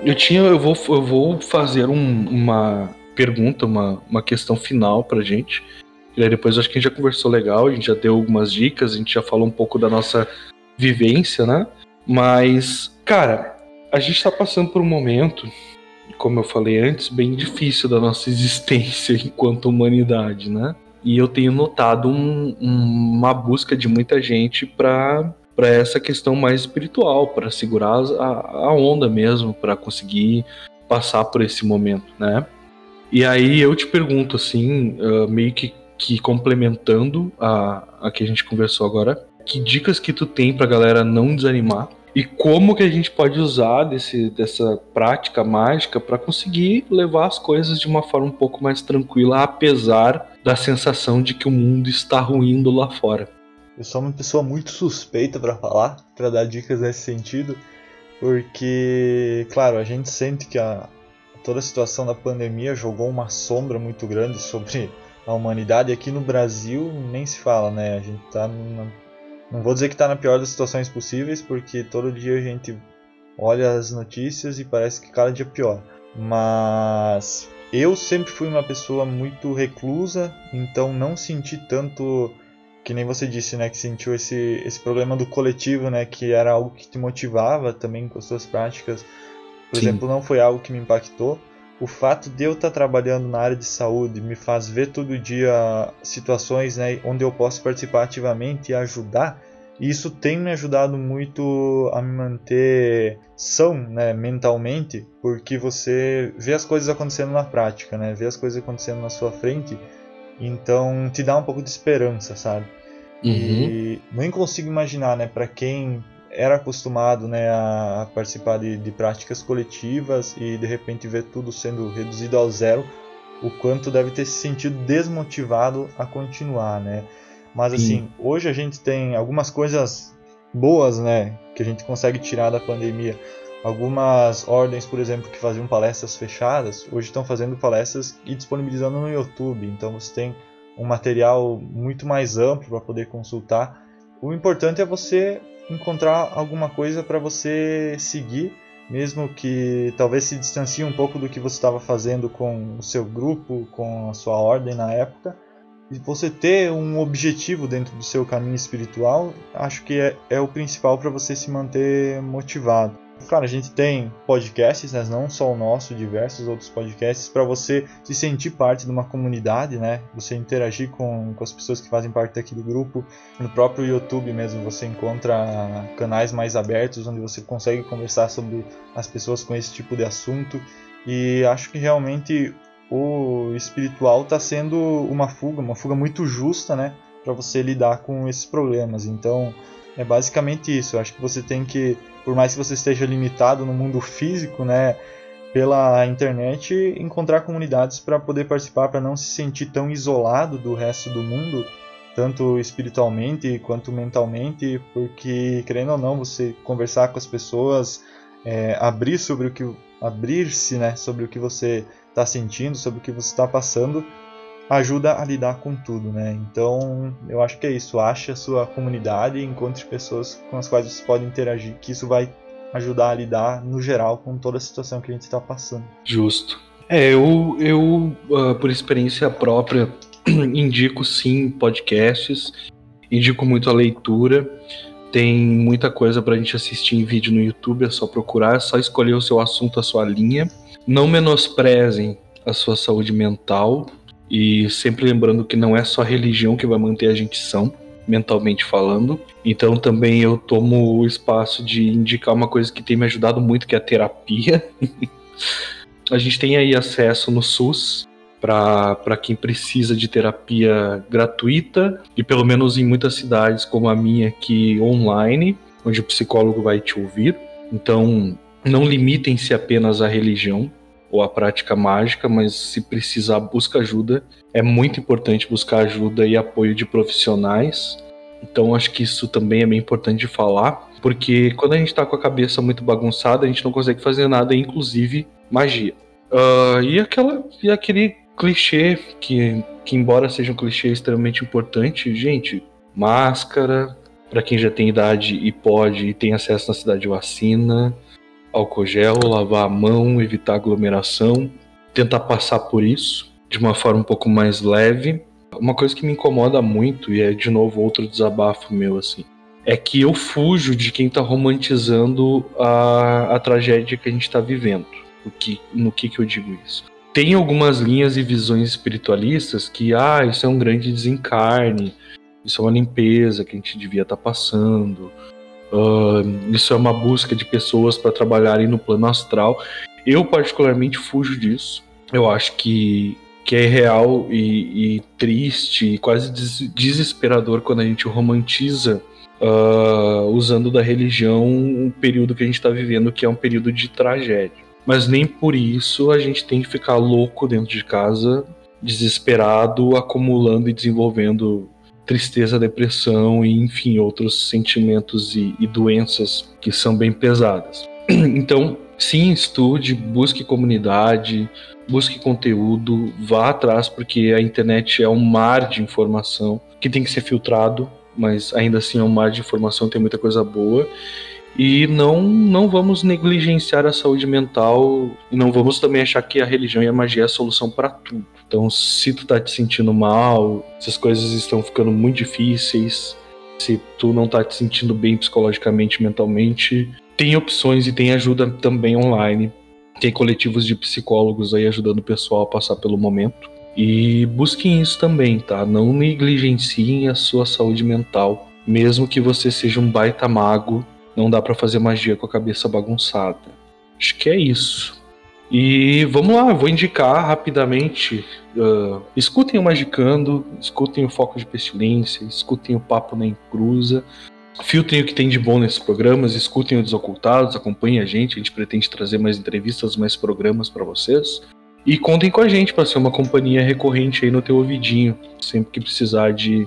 [SPEAKER 3] Eu tinha, eu vou, eu vou fazer um, uma pergunta, uma, uma questão final pra gente. E aí depois acho que a gente já conversou legal, a gente já deu algumas dicas, a gente já falou um pouco da nossa vivência, né? Mas, cara, a gente tá passando por um momento, como eu falei antes, bem difícil da nossa existência enquanto humanidade, né? E eu tenho notado um, um, uma busca de muita gente para para essa questão mais espiritual, para segurar a, a onda mesmo, para conseguir passar por esse momento, né? E aí eu te pergunto assim, uh, meio que, que complementando a, a que a gente conversou agora, que dicas que tu tem pra galera não desanimar e como que a gente pode usar desse, dessa prática mágica para conseguir levar as coisas de uma forma um pouco mais tranquila, apesar da sensação de que o mundo está ruindo lá fora.
[SPEAKER 4] Eu sou uma pessoa muito suspeita para falar, para dar dicas nesse sentido, porque, claro, a gente sente que a, toda a situação da pandemia jogou uma sombra muito grande sobre a humanidade. Aqui no Brasil nem se fala, né? A gente tá numa, não vou dizer que tá na pior das situações possíveis, porque todo dia a gente olha as notícias e parece que cada dia pior. Mas eu sempre fui uma pessoa muito reclusa, então não senti tanto que nem você disse, né, que sentiu esse, esse problema do coletivo, né, que era algo que te motivava também com as suas práticas. Por Sim. exemplo, não foi algo que me impactou. O fato de eu estar trabalhando na área de saúde me faz ver todo dia situações, né, onde eu posso participar ativamente e ajudar. E isso tem me ajudado muito a me manter são, né, mentalmente, porque você vê as coisas acontecendo na prática, né, vê as coisas acontecendo na sua frente então te dá um pouco de esperança, sabe? Uhum. E nem consigo imaginar, né, para quem era acostumado né, a participar de, de, práticas coletivas e de repente ver tudo sendo reduzido ao zero, o quanto deve ter se sentido desmotivado a continuar, né? Mas Sim. assim, hoje a gente tem algumas coisas boas, né, que a gente consegue tirar da pandemia. Algumas ordens, por exemplo, que faziam palestras fechadas, hoje estão fazendo palestras e disponibilizando no YouTube. Então você tem um material muito mais amplo para poder consultar. O importante é você encontrar alguma coisa para você seguir, mesmo que talvez se distancie um pouco do que você estava fazendo com o seu grupo, com a sua ordem na época. E você ter um objetivo dentro do seu caminho espiritual, acho que é, é o principal para você se manter motivado. Cara, a gente tem podcasts, né? não só o nosso, diversos outros podcasts, para você se sentir parte de uma comunidade, né? Você interagir com, com as pessoas que fazem parte daquele grupo. No próprio YouTube mesmo você encontra canais mais abertos onde você consegue conversar sobre as pessoas com esse tipo de assunto. E acho que realmente o espiritual está sendo uma fuga, uma fuga muito justa, né? Para você lidar com esses problemas. Então, é basicamente isso. Eu acho que você tem que por mais que você esteja limitado no mundo físico, né, pela internet, encontrar comunidades para poder participar, para não se sentir tão isolado do resto do mundo, tanto espiritualmente quanto mentalmente, porque querendo ou não, você conversar com as pessoas, é, abrir sobre o que abrir-se, né, sobre o que você está sentindo, sobre o que você está passando, ajuda a lidar com tudo, né? Então, eu acho que é isso. Ache a sua comunidade e encontre pessoas com as quais você pode interagir, que isso vai ajudar a lidar, no geral, com toda a situação que a gente está passando.
[SPEAKER 3] Justo. É, eu, eu uh, por experiência própria, indico sim podcasts, indico muito a leitura. Tem muita coisa pra gente assistir em vídeo no YouTube, é só procurar, é só escolher o seu assunto, a sua linha. Não menosprezem a sua saúde mental e sempre lembrando que não é só a religião que vai manter a gente são, mentalmente falando. Então também eu tomo o espaço de indicar uma coisa que tem me ajudado muito, que é a terapia. a gente tem aí acesso no SUS para quem precisa de terapia gratuita e pelo menos em muitas cidades como a minha aqui online, onde o psicólogo vai te ouvir. Então, não limitem-se apenas à religião ou à prática mágica, mas se precisar, busca ajuda. É muito importante buscar ajuda e apoio de profissionais. Então, acho que isso também é bem importante de falar, porque quando a gente está com a cabeça muito bagunçada, a gente não consegue fazer nada, inclusive magia. Uh, e, aquela, e aquele clichê, que, que embora seja um clichê extremamente importante, gente, máscara, para quem já tem idade e pode e tem acesso na cidade de vacina, álcool gel, lavar a mão, evitar aglomeração, tentar passar por isso de uma forma um pouco mais leve. Uma coisa que me incomoda muito, e é de novo outro desabafo meu, assim, é que eu fujo de quem tá romantizando a, a tragédia que a gente tá vivendo. O que, no que, que eu digo isso? tem algumas linhas e visões espiritualistas que, ah, isso é um grande desencarne, isso é uma limpeza que a gente devia estar tá passando, uh, isso é uma busca de pessoas para trabalharem no plano astral. Eu, particularmente, fujo disso. Eu acho que, que é real e, e triste e quase des desesperador quando a gente romantiza uh, usando da religião um período que a gente está vivendo, que é um período de tragédia. Mas nem por isso a gente tem que ficar louco dentro de casa, desesperado, acumulando e desenvolvendo tristeza, depressão e, enfim, outros sentimentos e, e doenças que são bem pesadas. Então, sim, estude, busque comunidade, busque conteúdo, vá atrás, porque a internet é um mar de informação que tem que ser filtrado, mas ainda assim é um mar de informação, tem muita coisa boa. E não, não vamos negligenciar a saúde mental e não vamos também achar que a religião e a magia é a solução para tudo. Então, se tu tá te sentindo mal, se as coisas estão ficando muito difíceis, se tu não tá te sentindo bem psicologicamente, mentalmente, tem opções e tem ajuda também online. Tem coletivos de psicólogos aí ajudando o pessoal a passar pelo momento. E busquem isso também, tá? Não negligenciem a sua saúde mental. Mesmo que você seja um baita mago não dá para fazer magia com a cabeça bagunçada. Acho que é isso. E vamos lá, vou indicar rapidamente. Uh, escutem o Magicando, escutem o Foco de Pestilência, escutem o Papo na Encruza. Filtrem o que tem de bom nesses programas, escutem o Desocultados, acompanhem a gente. A gente pretende trazer mais entrevistas, mais programas para vocês. E contem com a gente para ser uma companhia recorrente aí no teu ouvidinho, sempre que precisar de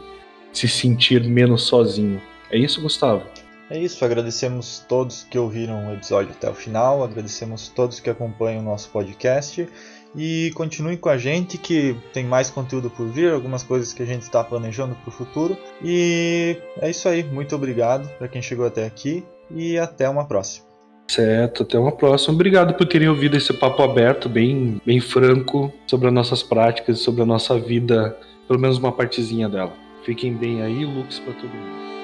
[SPEAKER 3] se sentir menos sozinho. É isso, Gustavo?
[SPEAKER 4] É isso, agradecemos todos que ouviram o episódio até o final, agradecemos todos que acompanham o nosso podcast e continuem com a gente que tem mais conteúdo por vir, algumas coisas que a gente está planejando para o futuro. E é isso aí, muito obrigado para quem chegou até aqui e até uma próxima.
[SPEAKER 3] Certo, até uma próxima. Obrigado por terem ouvido esse papo aberto, bem, bem franco, sobre as nossas práticas, sobre a nossa vida, pelo menos uma partezinha dela. Fiquem bem aí, Lux para todo mundo.